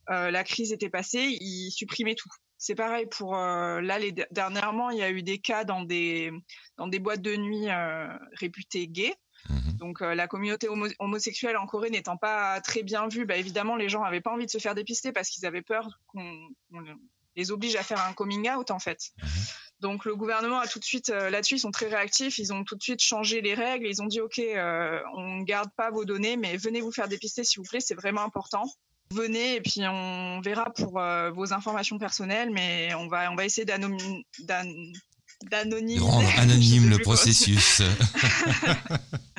euh, la crise était passée, ils supprimaient tout. C'est pareil pour là les, dernièrement il y a eu des cas dans des dans des boîtes de nuit réputées gays. Mhm. Donc la communauté homosexuelle en Corée n'étant pas très bien vue, bah, évidemment les gens n'avaient pas envie de se faire dépister parce qu'ils avaient peur qu'on les oblige à faire un coming out en fait. Mhm. Donc le gouvernement a tout de suite euh, là-dessus, ils sont très réactifs, ils ont tout de suite changé les règles, ils ont dit ok, euh, on garde pas vos données, mais venez vous faire dépister s'il vous plaît, c'est vraiment important. Venez et puis on verra pour euh, vos informations personnelles, mais on va on va essayer d'anonyme. Rendre anonyme le processus.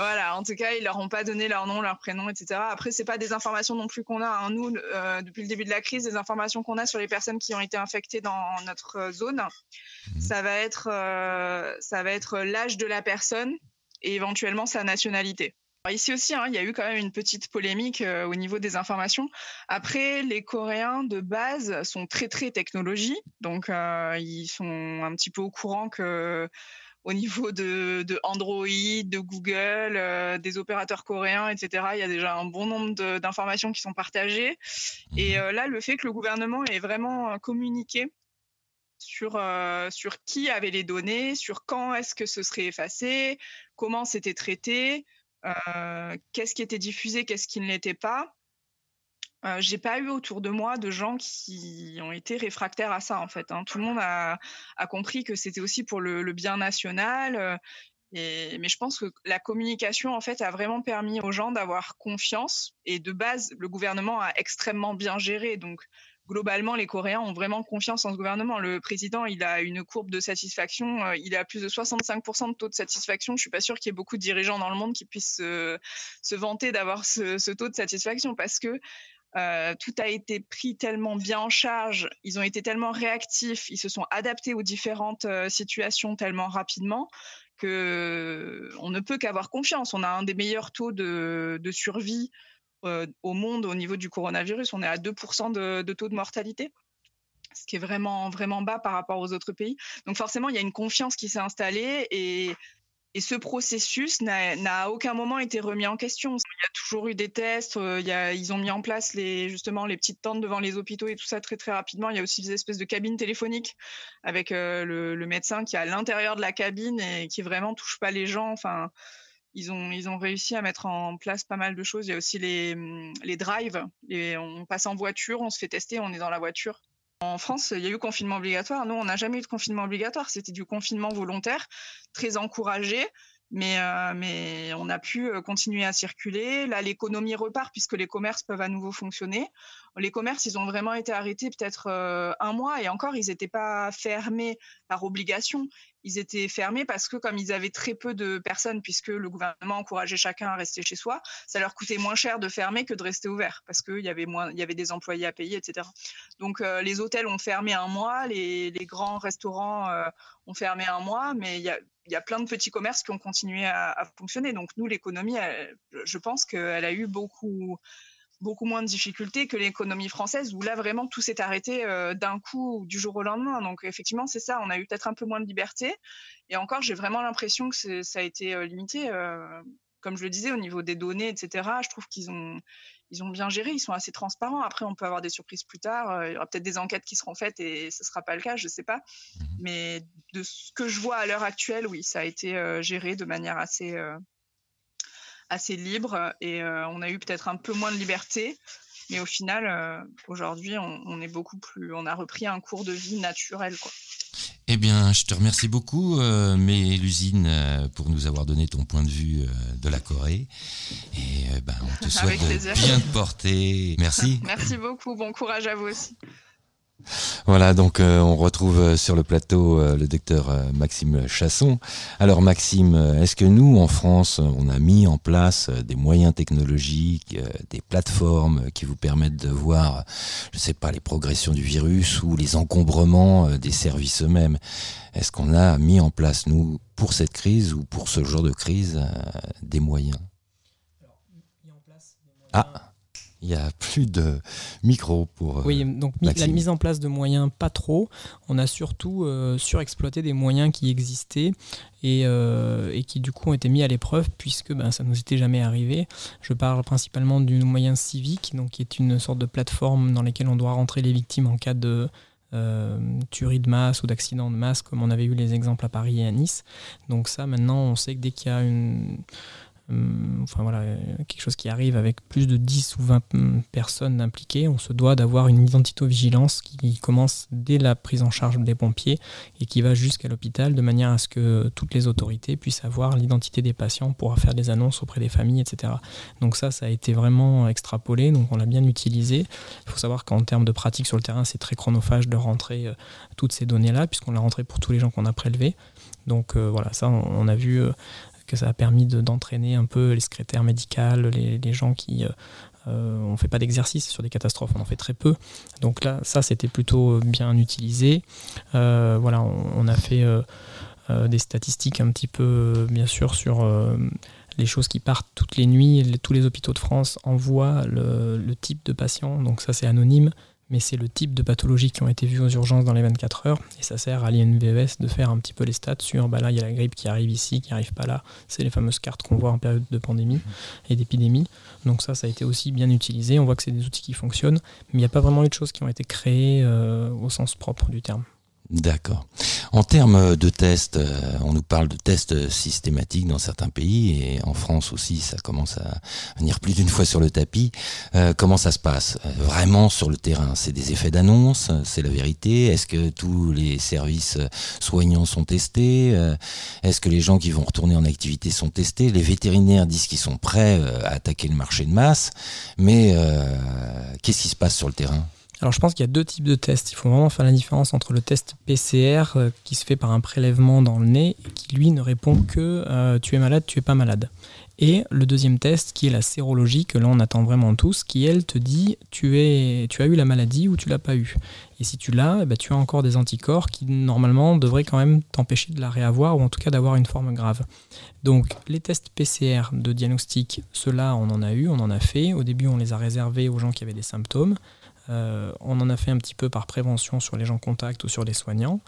Voilà, en tout cas, ils leur ont pas donné leur nom, leur prénom, etc. Après, c'est pas des informations non plus qu'on a. Hein. Nous, euh, depuis le début de la crise, des informations qu'on a sur les personnes qui ont été infectées dans notre zone, ça va être, euh, ça va être l'âge de la personne et éventuellement sa nationalité. ici aussi, hein, il y a eu quand même une petite polémique euh, au niveau des informations. Après, les Coréens de base sont très très technologie, donc ils sont un petit peu au courant que au niveau de, Android, de Google, euh, des opérateurs coréens, etc. Il y a déjà un bon nombre d'informations qui sont partagées. Et mhm. euh, là, le fait que le gouvernement ait vraiment communiqué sur, euh, sur qui avait les données, sur quand est-ce que ce serait effacé, comment c'était traité, qu'est-ce qui était diffusé, qu'est-ce qui ne l'était pas. Euh, j'ai pas eu autour de moi de gens qui ont été réfractaires à ça en fait. Hein. Tout le monde a, compris que c'était aussi pour le, bien national. Euh, mais je pense que la communication en fait a vraiment permis aux gens d'avoir confiance. Et de base, le gouvernement a extrêmement bien géré. Donc globalement, les Coréens ont vraiment confiance en ce gouvernement. Le président, il a une courbe de satisfaction, euh, il a plus de 65% de taux de satisfaction. Je suis pas sûre qu'il y ait beaucoup de dirigeants dans le monde qui puissent se, vanter d'avoir ce, ce, taux de satisfaction parce que euh, tout a été pris tellement bien en charge, ils ont été tellement réactifs, ils se sont adaptés aux différentes euh, situations tellement rapidement que on ne peut qu'avoir confiance. On a un des meilleurs taux de, survie euh, au monde au niveau du coronavirus. On est à 2% de, de, taux de mortalité ce qui est vraiment vraiment bas par rapport aux autres pays. Donc forcément, il y a une confiance qui s'est installée et et ce processus n'a à aucun moment été remis en question. Il y a toujours eu des tests. Euh, ils ont mis en place les, justement les petites tentes devant les hôpitaux et tout ça très très rapidement. Il y a aussi des espèces de cabines téléphoniques avec euh, le, le, médecin qui est à l'intérieur de la cabine et qui vraiment touche pas les gens. Enfin, ils ont ils ont réussi à mettre en place pas mal de choses. Il y a aussi les les drives. Et on passe en voiture, on se fait tester, on est dans la voiture. En France, il y a eu confinement obligatoire. Nous, on n'a jamais eu de confinement obligatoire. C'était du confinement volontaire, très encouragé. Mais, euh, mais on a pu euh, continuer à circuler. Là, l'économie repart puisque les commerces peuvent à nouveau fonctionner. Les commerces, ils ont vraiment été arrêtés peut-être euh, un mois et encore, ils n'étaient pas fermés par obligation ils étaient fermés parce que comme ils avaient très peu de personnes, puisque le gouvernement encourageait chacun à rester chez soi, ça leur coûtait moins cher de fermer que de rester ouvert parce qu'il y avait moins, il y avait des employés à payer, etc. Donc les hôtels ont fermé un mois, les, grands restaurants ont fermé un mois, mais il y a, y a, plein de petits commerces qui ont continué à, à fonctionner. Donc nous, l'économie, je pense qu'elle a eu beaucoup beaucoup moins de difficultés que l'économie française où là vraiment tout s'est arrêté euh, d'un coup du jour au lendemain. Donc effectivement c'est ça, on a eu peut-être un peu moins de liberté et encore j'ai vraiment l'impression que ça a été euh, limité. Euh, comme je le disais au niveau des données, etc. Je trouve qu'ils ont ils ont bien géré, ils sont assez transparents. Après on peut avoir des surprises plus tard, il y aura peut-être des enquêtes qui seront faites et ce sera pas le cas, je sais pas. Mmh Mais de ce que je vois à l'heure actuelle, oui, ça a été géré de manière assez assez libre et euh, on a eu peut-être un peu moins de liberté. Mais au final, euh, aujourd'hui, on, est beaucoup plus, on a repris un cours de vie naturel, quoi. Eh bien, je te remercie beaucoup, euh, Mélusine, pour nous avoir donné ton point de vue de la Corée. Et ben, on te souhaite bien te porter. Merci. Merci beaucoup. Bon courage à vous aussi. Voilà, donc euh, on retrouve euh, sur le plateau euh, le docteur Maxime Chasson. Alors Maxime, est-ce que nous, en France, on a mis en place des moyens technologiques, des plateformes qui vous permettent de voir, je ne sais pas, les progressions du virus ou les encombrements des services eux-mêmes? Est-ce qu'on a mis en place, nous, pour cette crise ou pour ce genre de crise, des moyens Ah il n'y a plus de micro pour. oui, euh, donc la mise en place de moyens, pas trop. On a surtout euh, surexploité des moyens qui existaient et, euh, et, qui du coup ont été mis à l'épreuve puisque ben, ça ne nous était jamais arrivé. Je parle principalement du moyen civique, donc qui est une sorte de plateforme dans laquelle on doit rentrer les victimes en cas de tuerie de masse ou d'accident de masse, comme on avait eu les exemples à Paris et à Nice. Donc ça, maintenant, on sait que dès qu'il y a une enfin voilà, quelque chose qui arrive avec plus de 10 ou 20 hum, personnes impliquées, on se doit d'avoir une identito-vigilance qui commence dès la prise en charge des pompiers et qui va jusqu'à l'hôpital de manière à ce que toutes les autorités puissent avoir l'identité des patients pour faire des annonces auprès des familles, etc. Donc ça, ça a été vraiment extrapolé, donc on l'a bien utilisé. Il faut savoir qu'en termes de pratique sur le terrain, c'est très chronophage de rentrer euh, toutes ces données-là, puisqu'on l'a rentré pour tous les gens qu'on a prélevés. Donc euh, voilà, ça, on, a vu euh, que ça a permis d'entraîner un peu les secrétaires médicales, les, gens qui... Euh, on ne fait pas d'exercice sur des catastrophes, on en fait très peu. Donc là, ça, c'était plutôt bien utilisé. voilà, on, a fait des statistiques un petit peu, bien sûr, sur les choses qui partent toutes les nuits. tous les hôpitaux de France envoient le type de patient, donc ça, c'est anonyme mais c'est le type de pathologies qui ont été vues aux urgences dans les 24 heures, et ça sert à l'INVS de faire un petit peu les stats sur, bah là, il y a la grippe qui arrive ici, qui arrive pas là, c'est les fameuses cartes qu'on voit en période de pandémie et d'épidémie, donc ça, ça a été aussi bien utilisé, on voit que c'est des outils qui fonctionnent, mais il n'y a pas vraiment eu de choses qui ont été créées euh, au sens propre du terme. D'accord. En termes de tests, euh, on nous parle de tests systématiques dans certains pays et en France aussi, ça commence à venir plus d'une fois sur le tapis. Euh, comment ça se passe? Euh, vraiment sur le terrain C'est des effets d'annonce C'est la vérité? Est-ce que tous les services soignants sont testés? Est-ce que les gens qui vont retourner en activité sont testés? Les vétérinaires disent qu'ils sont prêts à attaquer le marché de masse, mais qu'est-ce qui se passe sur le terrain? Alors je pense qu'il y a deux types de tests. Il faut vraiment faire la différence entre le test PCR euh, qui se fait par un prélèvement dans le nez et qui lui ne répond que euh, tu es malade, tu es pas malade. Et le deuxième test qui est la sérologie que là on attend vraiment tous, qui elle te dit tu, es, tu as eu la maladie ou tu l'as pas eu. Et si tu l'as, eh ben, tu as encore des anticorps qui normalement devraient quand même t'empêcher de la réavoir ou en tout cas d'avoir une forme grave. Donc les tests PCR de diagnostic, ceux-là on en a eu, on en a fait. Au début on les a réservés aux gens qui avaient des symptômes. Euh, on en a fait un petit peu par prévention sur les gens contacts ou sur les soignants.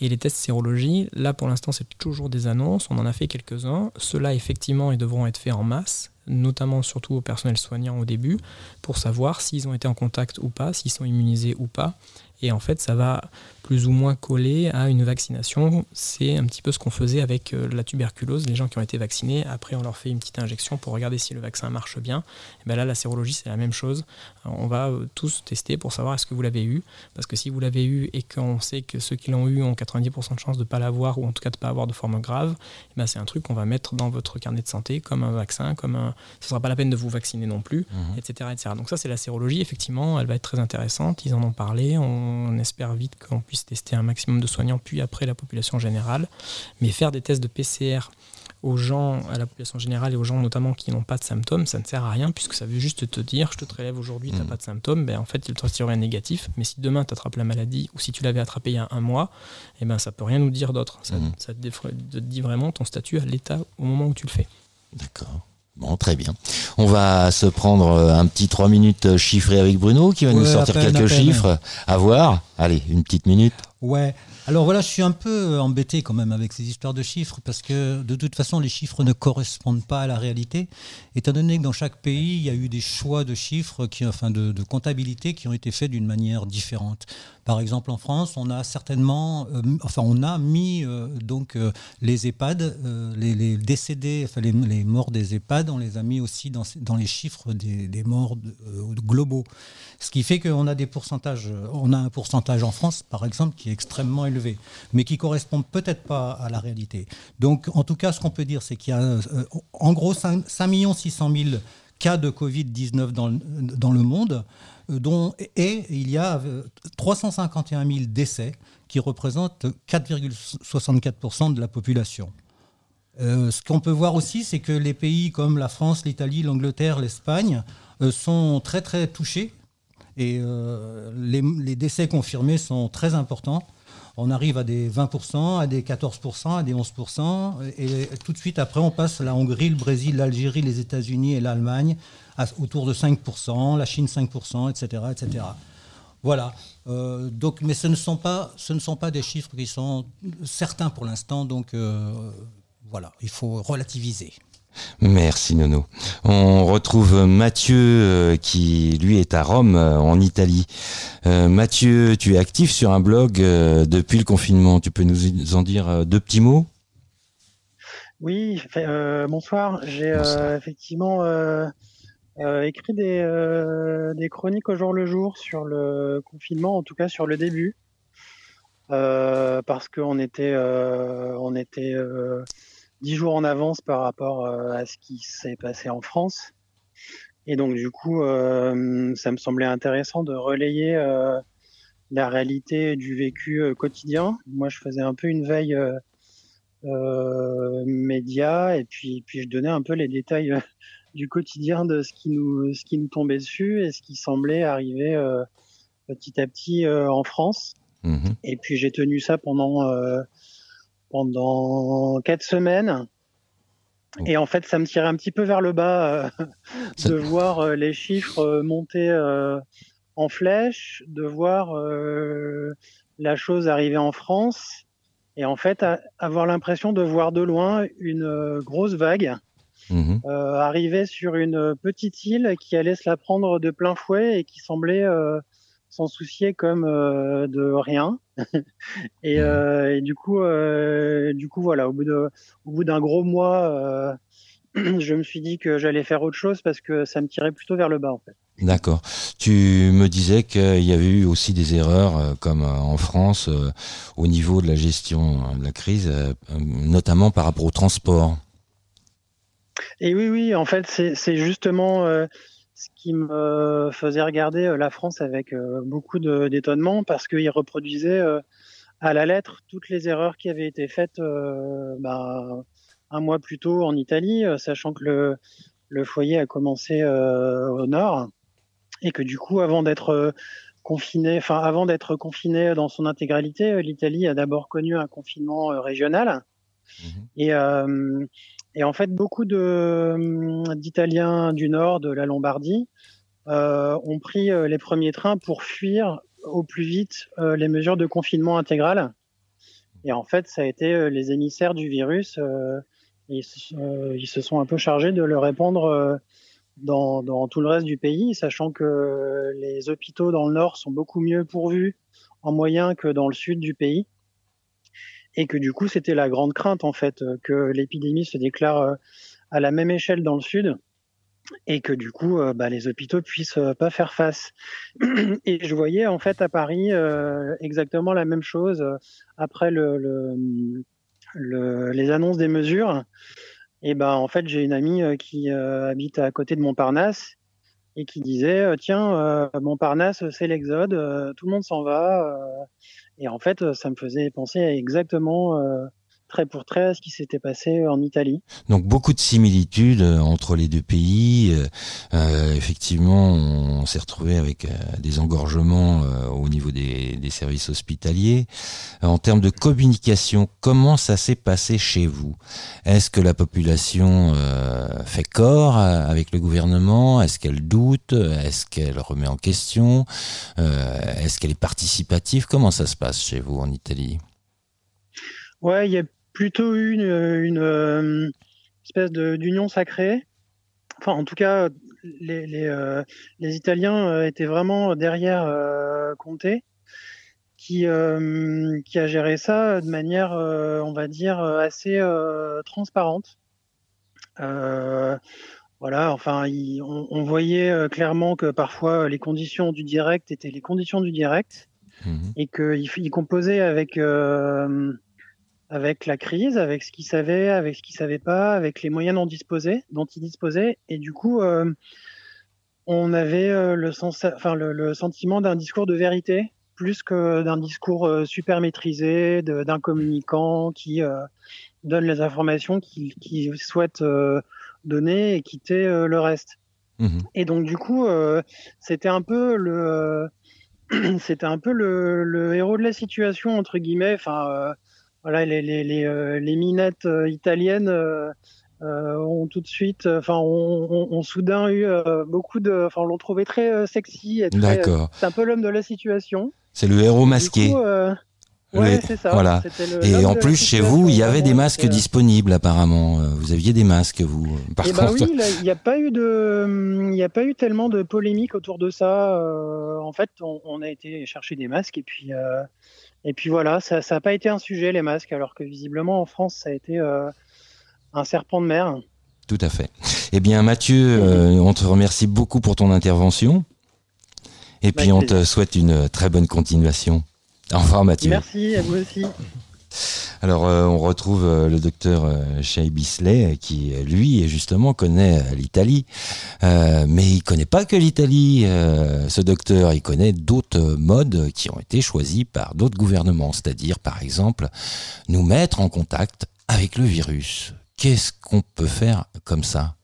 Et les tests sérologie, là pour l'instant c'est toujours des annonces, on en a fait quelques-uns. Ceux-là effectivement ils devront être faits en masse, notamment surtout au personnel soignant au début, pour savoir s'ils ont été en contact ou pas, s'ils sont immunisés ou pas. Et en fait, ça va plus ou moins coller à une vaccination. C'est un petit peu ce qu'on faisait avec euh, la tuberculose. Les gens qui ont été vaccinés, après, on leur fait une petite injection pour regarder si le vaccin marche bien. Et ben là, la sérologie, c'est la même chose. On va euh, tous tester pour savoir est-ce que vous l'avez eu. Parce que si vous l'avez eu et qu'on sait que ceux qui l'ont eu ont 90% de chances de ne pas l'avoir ou en tout cas de ne pas avoir de forme grave, ben c'est un truc qu'on va mettre dans votre carnet de santé comme un vaccin, comme un. Ce ne sera pas la peine de vous vacciner non plus, etc., mmh. etc. Donc ça, c'est la sérologie. Effectivement, elle va être très intéressante. Ils en ont parlé. On on espère vite qu'on puisse tester un maximum de soignants, puis après la population générale. Mais faire des tests de PCR aux gens, à la population générale et aux gens notamment qui n'ont pas de symptômes, ça ne sert à rien puisque ça veut juste te dire je te prélève aujourd'hui, tu n'as hmm. pas de symptômes, ben en fait il te un négatif, mais si demain tu attrapes la maladie ou si tu l'avais attrapé il y a un mois, eh ben ça peut rien nous dire d'autre. Ça, ça te dit vraiment ton statut à l'état au moment où tu le fais. D'accord. Bon, très bien. On va se prendre euh, un petit 3 minutes euh, chiffré avec Bruno qui va nous sortir quelques chiffres. À voir. Allez, une petite minute. Ouais. Alors voilà, je suis un peu euh, embêté quand même avec ces histoires de chiffres parce que de toute façon, les chiffres ne correspondent pas à la réalité, étant donné que dans chaque pays, il y a eu des choix de chiffres, qui, enfin de, comptabilité, qui ont été faits d'une manière différente. Par exemple, en France, on a certainement, euh, enfin, on a mis euh, donc les EHPAD, les, décédés, enfin les, morts des EHPAD, on les a mis aussi dans, dans les chiffres des, des morts globaux. Ce qui fait qu'on a des pourcentages, on a un pourcentage en France, par exemple, qui est extrêmement élevé, mais qui correspond peut-être pas à la réalité. Donc, en tout cas, ce qu'on peut dire, c'est qu'il y a euh, en gros 5, 600 000 cas de Covid-19 dans, dans, le monde, euh, dont, et il y a 351 euh, 000 décès qui représentent 4,64% de la population. ce qu'on peut voir aussi, c'est que les pays comme la France, l'Italie, l'Angleterre, l'Espagne sont très très touchés et euh, les, décès confirmés sont très importants. On arrive à des 20%, à des 14%, à des 11%. Et tout de suite après, on passe la Hongrie, le Brésil, l'Algérie, les États-Unis et l'Allemagne autour de 5%, la Chine 5%, etc. etc. Voilà. Euh, donc, mais ce ne, sont pas, ce ne sont pas des chiffres qui sont certains pour l'instant. Donc euh, voilà, il faut relativiser. Merci Nono. On retrouve Mathieu euh, qui lui est à Rome euh, en Italie. Euh, Mathieu, tu es actif sur un blog depuis le confinement. Tu peux nous en dire deux petits mots? Oui, bonsoir. J'ai effectivement écrit des, des chroniques au jour le jour sur le confinement, en tout cas sur le début. Parce qu'on était, on était dix jours en avance par rapport à ce qui s'est passé en France. Et donc du coup, ça me semblait intéressant de relayer la réalité du vécu quotidien. Moi, je faisais un peu une veille média et puis, puis je donnais un peu les détails du quotidien de ce qui nous, ce qui nous tombait dessus et ce qui semblait arriver petit à petit en France. Mhm. Et puis j'ai tenu ça pendant euh, pendant quatre semaines. Oh. Et en fait, ça me tirait un petit peu vers le bas euh, de voir euh, les chiffres monter en flèche, de voir la chose arriver en France, et en fait avoir l'impression de voir de loin une grosse vague mhm. arriver sur une petite île qui allait se la prendre de plein fouet et qui semblait s'en soucier comme euh, de rien. et, euh, et, du coup, euh, du coup, voilà, au bout de, au bout d'un gros mois, je me suis dit que j'allais faire autre chose parce que ça me tirait plutôt vers le bas, en fait. D'accord. Tu me disais qu'il y avait eu aussi des erreurs, comme en France, au niveau de la gestion de la crise, notamment par rapport au transport. Et oui, oui, en fait, c'est justement ce qui me faisait regarder euh, la France avec euh, beaucoup d'étonnement parce qu'il reproduisait euh, à la lettre toutes les erreurs qui avaient été faites bah, un mois plus tôt en Italie, sachant que le, le foyer a commencé au nord et que du coup, avant d'être confiné, enfin avant d'être confiné dans son intégralité, l'Italie a d'abord connu un confinement régional. Mmh et, et en fait, beaucoup de d'Italiens du Nord, de la Lombardie, euh, ont pris euh, les premiers trains pour fuir au plus vite euh, les mesures de confinement intégral. Et en fait, ça a été euh, les émissaires du virus. Ils, ils, se sont un peu chargés de le répandre dans, dans, tout le reste du pays, sachant que les hôpitaux dans le Nord sont beaucoup mieux pourvus en moyens que dans le sud du pays et que du coup c'était la grande crainte en fait euh, que l'épidémie se déclare euh, à la même échelle dans le sud et que du coup euh, bah, les hôpitaux puissent pas faire face. Et je voyais en fait à Paris exactement la même chose après le, le, les annonces des mesures. Et ben en fait j'ai une amie qui habite à côté de Montparnasse et qui disait tiens Montparnasse c'est l'exode, tout le monde s'en va et en fait, ça me faisait penser à exactement euh, trait pour trait à ce qui s'était passé en Italie. Donc beaucoup de similitudes euh, entre les deux pays. Euh, euh, effectivement, on s'est retrouvé avec des engorgements au niveau des, services hospitaliers. En termes de communication, comment ça s'est passé chez vous? Est-ce que la population fait corps avec le gouvernement? Est-ce qu'elle doute? Est-ce qu'elle remet en question? Est-ce qu'elle est participative? Comment ça se passe chez vous en Italie? Ouais, il y a plutôt eu une, une euh, espèce d'union sacrée. Enfin, en tout cas, les, les, euh, les Italiens euh, étaient vraiment derrière Comté, qui, qui a géré ça de manière, on va dire, assez transparente. voilà, enfin, on, on, voyait clairement que parfois les conditions du direct étaient les conditions du direct mmh et qu'il il composait avec avec la crise, avec ce qu'il savait, avec ce qu'il savait pas, avec les moyens dont, disposait, dont il disposait. Et du coup, euh, on avait euh, le, sens, enfin, le, sentiment d'un discours de vérité plus que d'un discours euh, super maîtrisé, d'un communicant qui donne les informations qu'il souhaite donner et quitter le reste. Mmh et donc du coup, c'était un peu le c'était un peu le, le, héros de la situation entre guillemets. Enfin, voilà, les, les, les, euh, les minettes euh, italiennes euh, ont tout de suite, enfin, ont, ont, soudain eu beaucoup de, enfin, l'ont trouvé très sexy. D'accord. c'est un peu l'homme de la situation. C'est le héros masqué. Ouais, c'est ça. Voilà. et en plus, chez vous, il y avait des masques disponibles apparemment. Vous aviez des masques, vous. Par eh ben oui, il n'y a pas eu de, il n'y a pas eu tellement de polémique autour de ça. en fait, on, on, a été chercher des masques et puis et puis voilà, ça n'a pas été un sujet les masques, alors que visiblement en France ça a été euh, un serpent de mer. Tout à fait. Eh bien, Mathieu, on te remercie beaucoup pour ton intervention. Et puis, on te souhaite une très bonne continuation. Au revoir, Mathieu. Merci, à vous aussi. Alors, euh, on retrouve euh, le docteur euh, Bisley, qui, lui, justement, connaît l'Italie. mais il connaît pas que l'Italie, ce docteur. Il connaît d'autres modes qui ont été choisis par d'autres gouvernements. C'est-à-dire, par exemple, nous mettre en contact avec le virus. Qu'est-ce qu'on peut faire comme ça?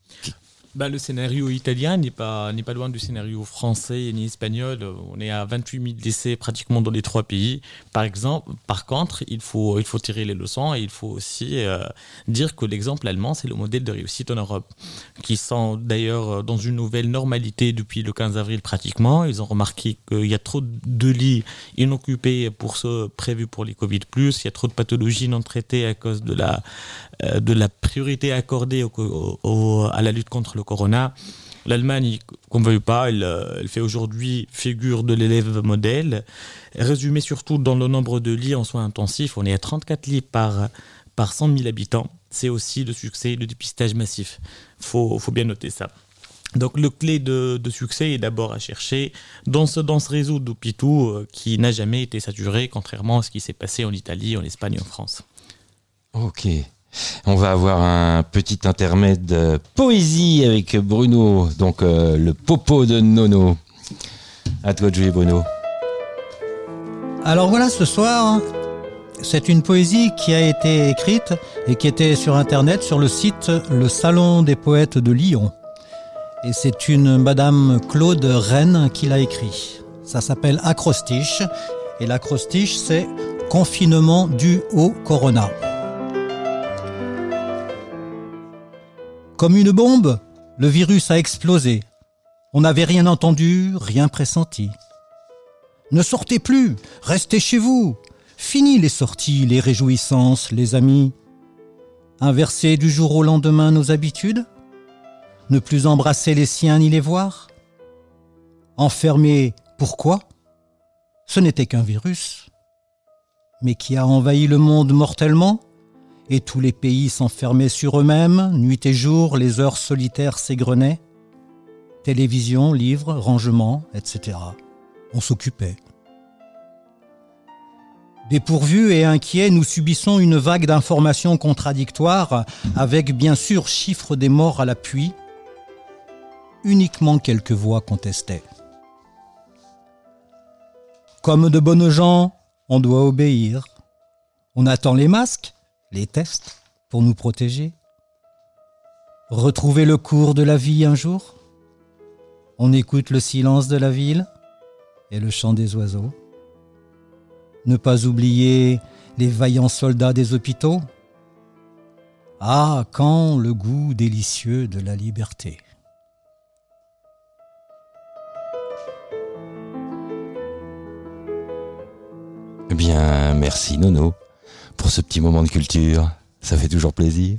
Bah, le scénario italien n'est pas, pas loin du scénario français ni espagnol. On est à 28 000 décès pratiquement dans les trois pays. Par exemple, par contre, il faut, il faut tirer les leçons et il faut aussi euh, dire que l'exemple allemand, c'est le modèle de réussite en Europe, qui sont d'ailleurs dans une nouvelle normalité depuis le 15 avril pratiquement. Ils ont remarqué qu'il y a trop de lits inoccupés pour ceux prévus pour les Covid+, il y a trop de pathologies non traitées à cause de la, euh, de la priorité accordée à la lutte contre le corona. L'Allemagne, qu'on ne veuille pas, euh, elle, fait aujourd'hui figure de l'élève modèle. Résumé surtout dans le nombre de lits en soins intensifs, on est à 34 lits par, par 100 000 habitants. C'est aussi le succès du dépistage massif. Il faut, faut, bien noter ça. Donc le clé de, succès est d'abord à chercher dans ce, dans ce réseau d'hôpitaux euh, qui n'a jamais été saturé, contrairement à ce qui s'est passé en Italie, en Espagne, en France. Ok. On va avoir un petit intermède de poésie avec Bruno, donc euh, le popo de Nono. À toi de jouer, Bruno. Alors voilà, ce soir, c'est une poésie qui a été écrite et qui était sur Internet, sur le site Le Salon des Poètes de Lyon. Et c'est une Madame Claude Rennes qui l'a écrit. Ça s'appelle Acrostiche. Et l'acrostiche, c'est confinement dû au corona. Comme une bombe, le virus a explosé. On n'avait rien entendu, rien pressenti. Ne sortez plus, restez chez vous. Fini les sorties, les réjouissances, les amis. Inverser du jour au lendemain nos habitudes Ne plus embrasser les siens ni les voir Enfermer, pourquoi? Ce n'était qu'un virus. Mais qui a envahi le monde mortellement et tous les pays s'enfermaient sur eux-mêmes, nuit et jour, les heures solitaires s'égrenaient. Télévision, livres, rangements, etc. On s'occupait. Dépourvus et inquiets, nous subissons une vague d'informations contradictoires, avec bien sûr chiffres des morts à l'appui. Uniquement quelques voix contestaient. Comme de bonnes gens, on doit obéir. On attend les masques, les tests pour nous protéger. Retrouver le cours de la vie un jour. On écoute le silence de la ville et le chant des oiseaux. Ne pas oublier les vaillants soldats des hôpitaux. Ah, quand le goût délicieux de la liberté. Eh bien, merci Nono pour ce petit moment de culture. Ça fait toujours plaisir.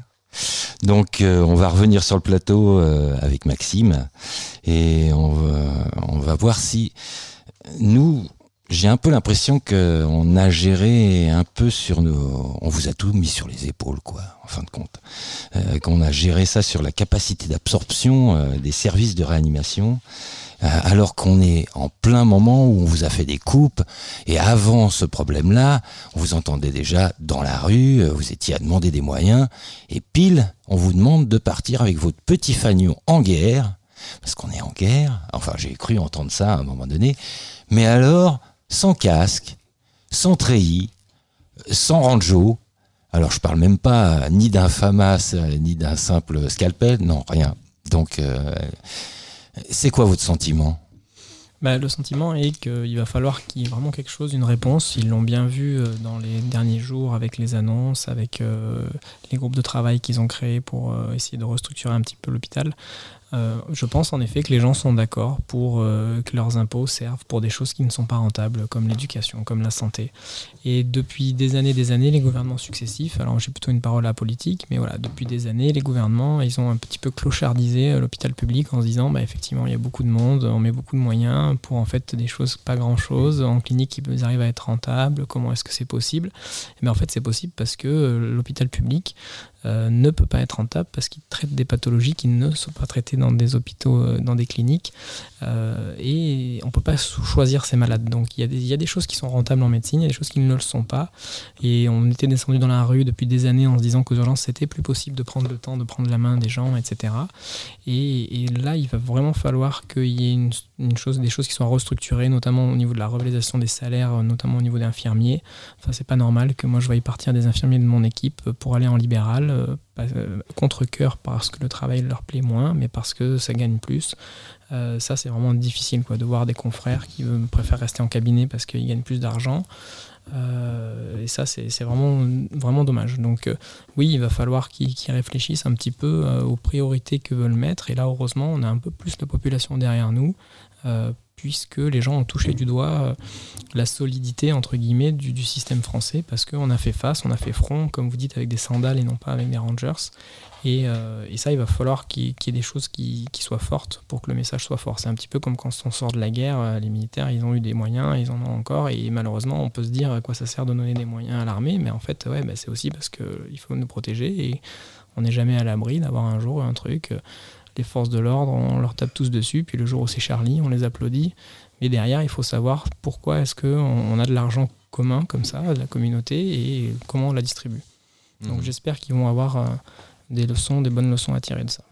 Donc euh, on va revenir sur le plateau euh, avec Maxime et on va, on va voir si nous, j'ai un peu l'impression qu'on a géré un peu sur nos... On vous a tout mis sur les épaules, quoi, en fin de compte. Euh, qu'on a géré ça sur la capacité d'absorption des services de réanimation alors qu'on est en plein moment où on vous a fait des coupes, et avant ce problème-là, on vous entendait déjà dans la rue, euh, vous étiez à demander des moyens, et pile, on vous demande de partir avec votre petit fanion en guerre, parce qu'on est en guerre, enfin j'ai cru entendre ça à un moment donné, mais alors, sans casque, sans treillis, sans ranjo, alors je parle même pas ni d'un FAMAS, ni d'un simple scalpel, non, rien. Donc... Euh, c'est quoi votre sentiment? Bah, le sentiment est qu'il va falloir qu'il y ait vraiment quelque chose, une réponse. Ils l'ont bien vu euh, dans les derniers jours avec les annonces, avec euh, les groupes de travail qu'ils ont créés pour euh, essayer de restructurer un petit peu l'hôpital. Euh, je pense en effet que les gens sont d'accord pour euh, que leurs impôts servent pour des choses qui ne sont pas rentables, comme l'éducation, comme la santé. Et depuis des années, des années, les gouvernements successifs, alors j'ai plutôt une parole à politique, mais voilà, depuis des années, les gouvernements, ils ont un petit peu clochardisé euh, l'hôpital public en se disant, bah, effectivement, il y a beaucoup de monde, on met beaucoup de moyens pour en fait des choses pas grand-chose. En clinique, ils arrivent à être rentables. Comment est-ce que c'est possible? Mais en fait, c'est possible parce que l'hôpital public euh, ne peut pas être rentable parce qu'il traite des pathologies qui ne sont pas traitées dans des hôpitaux, euh, dans des cliniques. Euh, et on ne peut pas choisir ces malades. Donc il y, a des, choses qui sont rentables en médecine, il y a des choses qui ne le sont pas. Et on était descendu dans la rue depuis des années en se disant qu'aux urgences, c'était plus possible de prendre le temps de prendre la main des gens, etc. Et, là, il va vraiment falloir qu'il y ait des choses qui soient restructurées, notamment au niveau de la revalorisation des salaires, notamment au niveau des infirmiers. Enfin, c'est pas normal que moi je veuille partir des infirmiers de mon équipe pour aller en libéral euh, euh, contre cœur parce que le travail leur plaît moins, mais parce que ça gagne plus. Euh, ça, c'est vraiment difficile quoi, de voir des confrères qui préfèrent rester en cabinet parce qu'ils gagnent plus d'argent. et ça, c'est vraiment, dommage. Donc, oui, il va falloir qu'ils réfléchissent un petit peu aux priorités que veulent mettre. Et là, heureusement, on a un peu plus de population derrière nous puisque les gens ont touché du doigt euh, la solidité entre guillemets du, système français parce qu'on a fait face, on a fait front, comme vous dites, avec des sandales et non pas avec des rangers. Et, euh, ça, il va falloir qu'il y ait des choses qui, soient fortes pour que le message soit fort. C'est un petit peu comme quand on sort de la guerre, euh, les militaires, ils ont eu des moyens, ils en ont encore, et malheureusement, on peut se dire à quoi ça sert de donner des moyens à l'armée, mais en fait, ouais, bah, c'est aussi parce qu'il faut nous protéger et on n'est jamais à l'abri d'avoir un jour un truc les forces de l'ordre, on leur tape tous dessus, puis le jour où c'est Charlie, on les applaudit. Mais derrière, il faut savoir pourquoi est-ce qu'on on a de l'argent commun comme ça, de la communauté, et comment on la distribue. Donc mhm. j'espère qu'ils vont avoir euh, des leçons, des bonnes leçons à tirer de ça.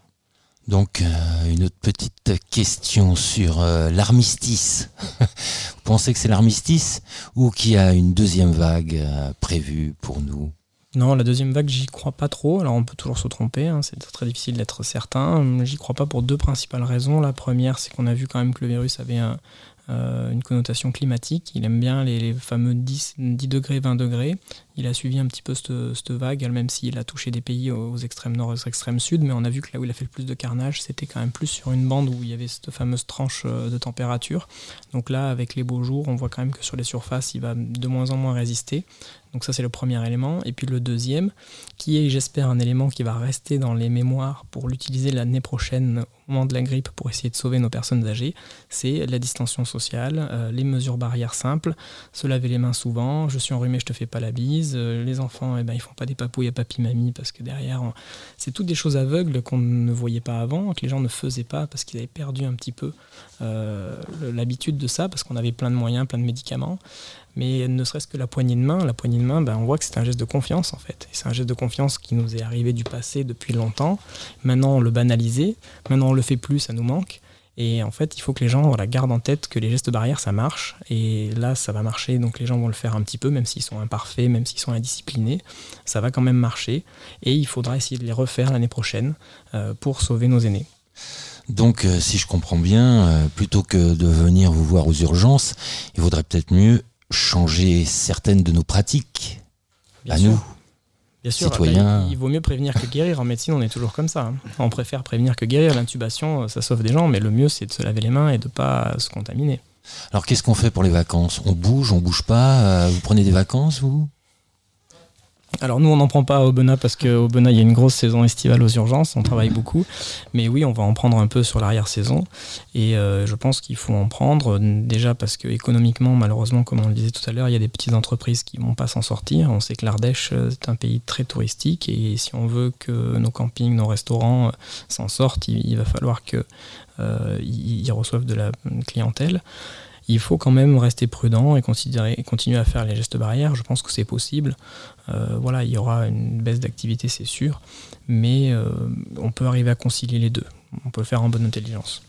Donc euh, une autre petite question sur euh, l'armistice. Vous pensez que c'est l'armistice ou qu'il y a une deuxième vague prévue pour nous? Non, la deuxième vague, j'y crois pas trop. Alors on peut toujours se tromper, hein, c'est très difficile d'être certain. J'y crois pas pour deux principales raisons. La première, c'est qu'on a vu quand même que le virus avait euh, une connotation climatique. Il aime bien les, fameux 10, 10, degrés, 20 degrés. Il a suivi un petit peu cette, vague, même s'il a touché des pays aux, extrêmes nord, aux extrêmes sud. Mais on a vu que là où il a fait le plus de carnage, c'était quand même plus sur une bande où il y avait cette fameuse tranche euh, de température. Donc là, avec les beaux jours, on voit quand même que sur les surfaces, il va de moins en moins résister. Donc ça c'est le premier élément. Et puis le deuxième, qui est j'espère un élément qui va rester dans les mémoires pour l'utiliser l'année prochaine au moment de la grippe pour essayer de sauver nos personnes âgées, c'est la distanciation sociale, euh, les mesures barrières simples, se laver les mains souvent, je suis enrhumé, je te fais pas la bise, euh, les enfants eh ben, ils font pas des papouilles à papy-mamie parce que derrière c'est toutes des choses aveugles qu'on ne voyait pas avant, que les gens ne faisaient pas parce qu'ils avaient perdu un petit peu euh, l'habitude de ça parce qu'on avait plein de moyens, plein de médicaments. Mais ne serait-ce que la poignée de main, la poignée de main, ben, on voit que c'est un geste de confiance en fait. C'est un geste de confiance qui nous est arrivé du passé depuis longtemps. Maintenant, on le banalisé. Maintenant, on le fait plus, ça nous manque. Et en fait, il faut que les gens voilà, gardent en tête que les gestes barrières, ça marche. Et là, ça va marcher. Donc les gens vont le faire un petit peu, même s'ils sont imparfaits, même s'ils sont indisciplinés. Ça va quand même marcher. Et il faudra essayer de les refaire l'année prochaine euh, pour sauver nos aînés. Donc, euh, si je comprends bien, euh, plutôt que de venir vous voir aux urgences, il vaudrait peut-être mieux changer certaines de nos pratiques à nous. Bien sûr, citoyens. il vaut mieux prévenir que guérir. En médecine, on est toujours comme ça. Hein. On préfère prévenir que guérir. L'intubation, ça sauve des gens, mais le mieux, c'est de se laver les mains et de ne pas se contaminer. Alors, qu'est-ce qu'on fait pour les vacances? On bouge, on bouge pas euh, Vous prenez des vacances, vous? Alors nous, on n'en prend pas à Aubenas parce qu'au Aubenas, il y a une grosse saison estivale aux urgences, on travaille beaucoup. Mais oui, on va en prendre un peu sur l'arrière-saison. Et euh, je pense qu'il faut en prendre déjà parce que économiquement, malheureusement, comme on le disait tout à l'heure, il y a des petites entreprises qui ne vont pas s'en sortir. On sait que l'Ardèche, euh, c'est un pays très touristique et si on veut que nos campings, nos restaurants euh, s'en sortent, il, va falloir qu'ils reçoivent de la clientèle il faut quand même rester prudent et, continuer à faire les gestes barrières. Je pense que c'est possible. Euh, voilà, il y aura une baisse d'activité, c'est sûr, mais euh, on peut arriver à concilier les deux. On peut le faire en bonne intelligence.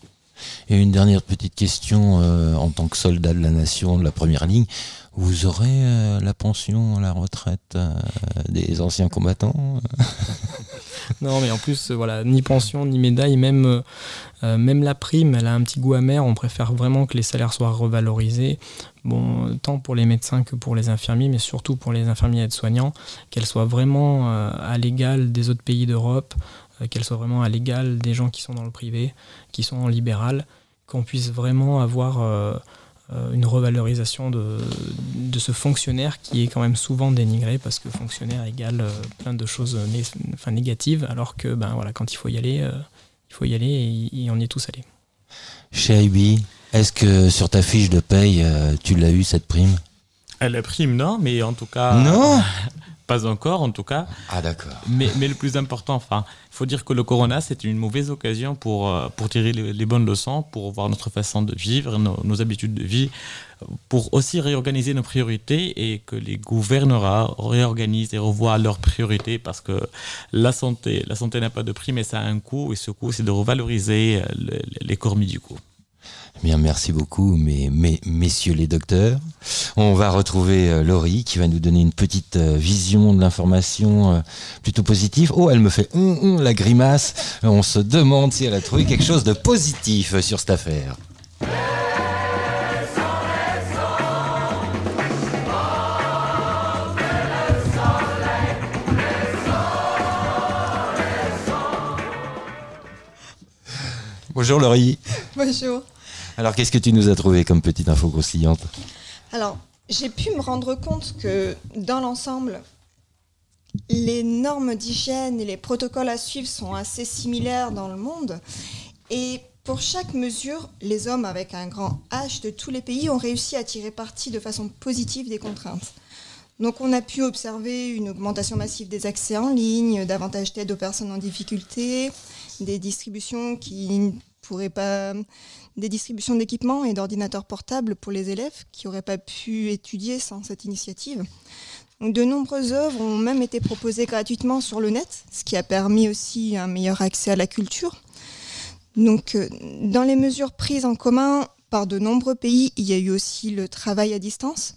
Et une dernière petite question euh, en tant que soldat de la nation de la première ligne. Vous aurez la pension, la retraite des anciens combattants? Non, mais en plus, voilà, ni pension, ni médaille, même, même la prime, elle a un petit goût amer. On préfère vraiment que les salaires soient revalorisés bon, tant pour les médecins que pour les infirmiers, mais surtout pour les infirmiers aides-soignants, qu'elles soient vraiment euh, à l'égal des autres pays d'Europe, euh, qu'elles soient vraiment à l'égal des gens qui sont dans le privé, qui sont en libéral, qu'on puisse vraiment avoir euh, une revalorisation de, de, ce fonctionnaire qui est quand même souvent dénigré parce que fonctionnaire égale plein de choses enfin, négatives, alors que ben, voilà, quand il faut y aller, il faut y aller et, on y est tous allés. Chez IB, est-ce que sur ta fiche de paye, euh, tu l'as eu cette prime? La prime, non, mais en tout cas. Non? Pas encore en tout cas. Ah d'accord. Mais, mais le plus important, enfin, il faut dire que le corona, c'est une mauvaise occasion pour, euh, pour tirer les, bonnes leçons, pour voir notre façon de vivre, nos, habitudes de vie, pour aussi réorganiser nos priorités et que les gouvernements réorganisent et revoient leurs priorités parce que la santé, la santé n'a pas de prix, mais ça a un coût et ce coût, c'est de revaloriser euh, les corps médicaux. Bien, merci beaucoup, mes, messieurs les docteurs. On va retrouver euh, Laurie qui va nous donner une petite euh, vision de l'information euh, plutôt positive. Oh, elle me fait hum, hum, la grimace. On se demande si elle a trouvé quelque chose de positif sur cette affaire. Bonjour Laurie. Bonjour. Alors, qu'est-ce que tu nous as trouvé comme petite info croustillante Alors, j'ai pu me rendre compte que dans l'ensemble, les normes d'hygiène et les protocoles à suivre sont assez similaires dans le monde. Et pour chaque mesure, les hommes avec un grand H de tous les pays ont réussi à tirer parti de façon positive des contraintes. Donc on a pu observer une augmentation massive des accès en ligne, davantage d'aide aux personnes en difficulté, des distributions qui pourraient pas des distributions d'équipements et d'ordinateurs portables pour les élèves qui n'auraient pas pu étudier sans cette initiative. De nombreuses œuvres ont même été proposées gratuitement sur le net, ce qui a permis aussi un meilleur accès à la culture. Donc, euh, dans les mesures prises en commun par de nombreux pays, il y a eu aussi le travail à distance.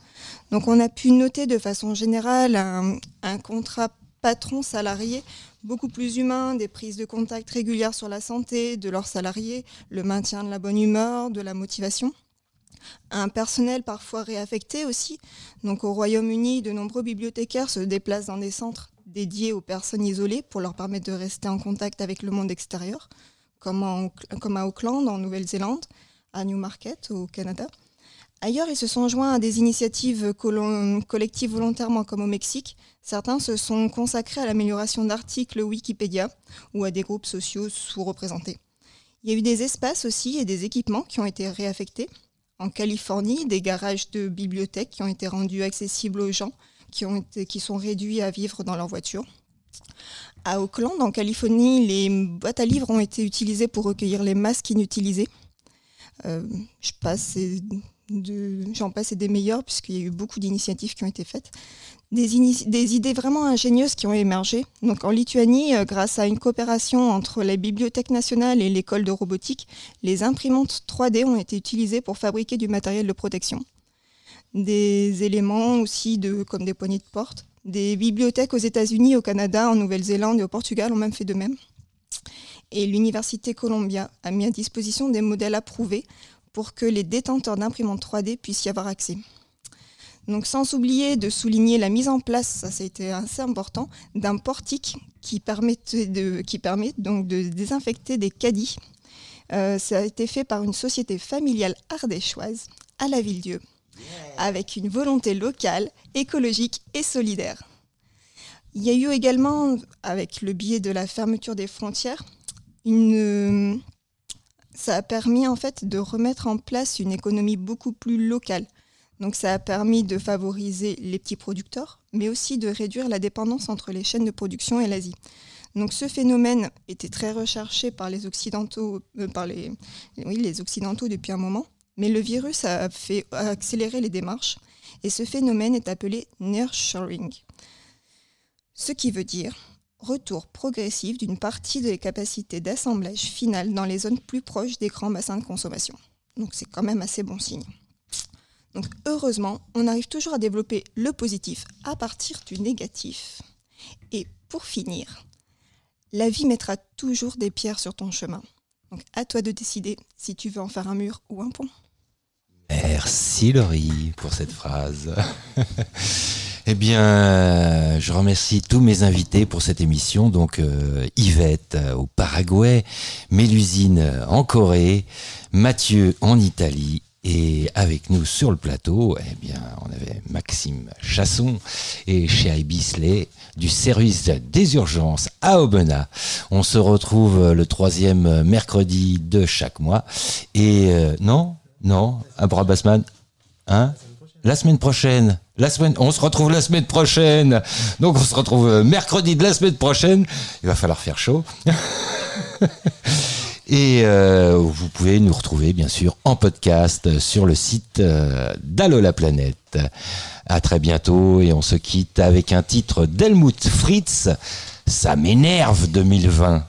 Donc, on a pu noter de façon générale un, un contrat patron-salarié beaucoup plus humain, des prises de contact régulières sur la santé de leurs salariés, le maintien de la bonne humeur, de la motivation. Un personnel parfois réaffecté aussi. Donc au Royaume-Uni, de nombreux bibliothécaires se déplacent dans des centres dédiés aux personnes isolées pour leur permettre de rester en contact avec le monde extérieur, comme, comme à Auckland en Nouvelle-Zélande, à Newmarket au Canada. Ailleurs, ils se sont joints à des initiatives collectives volontairement, comme au Mexique. Certains se sont consacrés à l'amélioration d'articles Wikipédia ou à des groupes sociaux sous-représentés. Il y a eu des espaces aussi et des équipements qui ont été réaffectés. En Californie, des garages de bibliothèques qui ont été rendus accessibles aux gens qui, sont réduits à vivre dans leur voiture. À Auckland, en Californie, les boîtes à livres ont été utilisées pour recueillir les masques inutilisés. Euh, je passe j'en passe et des meilleurs, puisqu'il y a eu beaucoup d'initiatives qui ont été faites. Des, idées vraiment ingénieuses qui ont émergé. En Lituanie, euh, grâce à une coopération entre la Bibliothèque nationale et l'école de robotique, les imprimantes 3D ont été utilisées pour fabriquer du matériel de protection. Des éléments aussi comme des poignées de porte. Des bibliothèques aux États-Unis, au Canada, en Nouvelle-Zélande et au Portugal ont même fait de même. Et l'Université Columbia a mis à disposition des modèles approuvés pour que les détenteurs d'imprimantes 3D puissent y avoir accès. Donc sans oublier de souligner la mise en place, ça, a été assez important, d'un portique qui permet de, qui permet donc de désinfecter des caddies. Euh, ça a été fait par une société familiale ardéchoise à la Ville-Dieu, avec une volonté locale, écologique et solidaire. Il y a eu également, avec le biais de la fermeture des frontières, une, ça a permis en fait de remettre en place une économie beaucoup plus locale. Donc ça a permis de favoriser les petits producteurs, mais aussi de réduire la dépendance entre les chaînes de production et l'Asie. Donc ce phénomène était très recherché par les occidentaux, euh, par les, oui, les occidentaux depuis un moment, mais le virus a fait accélérer les démarches et ce phénomène est appelé nearshoring. Ce qui veut dire retour progressif d'une partie des capacités d'assemblage final dans les zones plus proches des grands bassins de consommation. Donc c'est quand même assez bon signe. Donc heureusement, on arrive toujours à développer le positif à partir du négatif. Et pour finir, la vie mettra toujours des pierres sur ton chemin. Donc à toi de décider si tu veux en faire un mur ou un pont. Merci Laurie pour cette phrase. Eh bien, je remercie tous mes invités pour cette émission. Donc, euh, Yvette euh, au Paraguay, Mélusine euh, en Corée, Mathieu en Italie. Et avec nous sur le plateau, eh bien, on avait Maxime Chasson et Chéri Bisley du service des urgences à Aubenas. On se retrouve le troisième mercredi de chaque mois. Et non, non, à Basman, hein? La semaine prochaine La semaine, on se retrouve la semaine prochaine. Donc on se retrouve euh, mercredi de la semaine prochaine. Il va falloir faire chaud. Et euh, vous pouvez nous retrouver bien sûr en podcast sur le site euh, d'Allo la planète. À très bientôt et on se quitte avec un titre d'Helmut Fritz. Ça m'énerve 2020.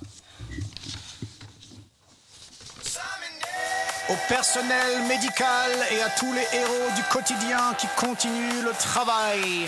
Au personnel médical et à tous les héros du quotidien qui continuent le travail.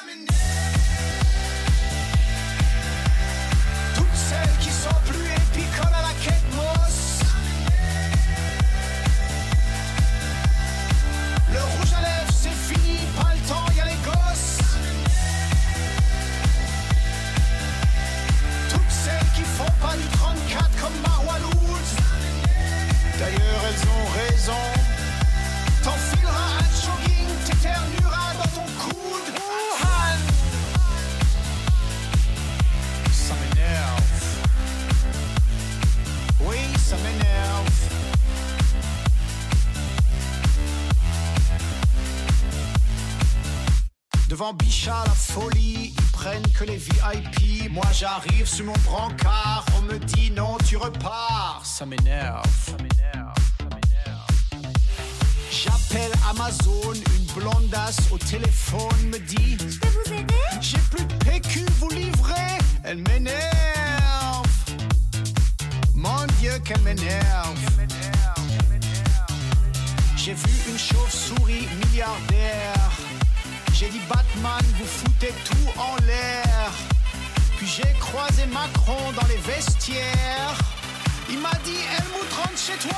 Raison. T'enfileras un jogging, t'éternueras dans ton coude. Han. Ça m'énerve. Oui, ça m'énerve. Devant Bichat, la folie, ils prennent que les VIP. Moi j'arrive sur mon brancard, on me dit non, tu repars. Ça m'énerve. Ça m'énerve. J'appelle Amazon, une blondasse au téléphone me dit Je peux vous aider? J'ai plus de PQ, vous livrez? Elle m'énerve. Mon Dieu, qu'elle m'énerve. J'ai vu une chauve-souris milliardaire. J'ai dit Batman, vous foutez tout en l'air. Puis j'ai croisé Macron dans les vestiaires. Il m'a dit Helmut rentre chez toi,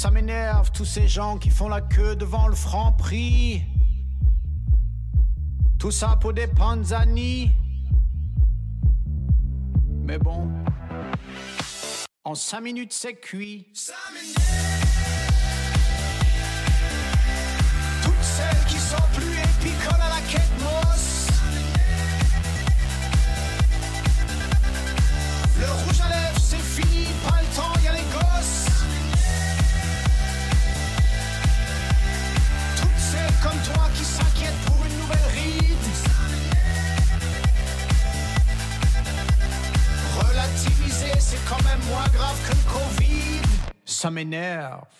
Ça m'énerve tous ces gens qui font la queue devant le franc prix. Tout ça pour des panzani. Mais bon, en cinq minutes c'est cuit. Quand même moins grave que le Covid. Ça m'énerve.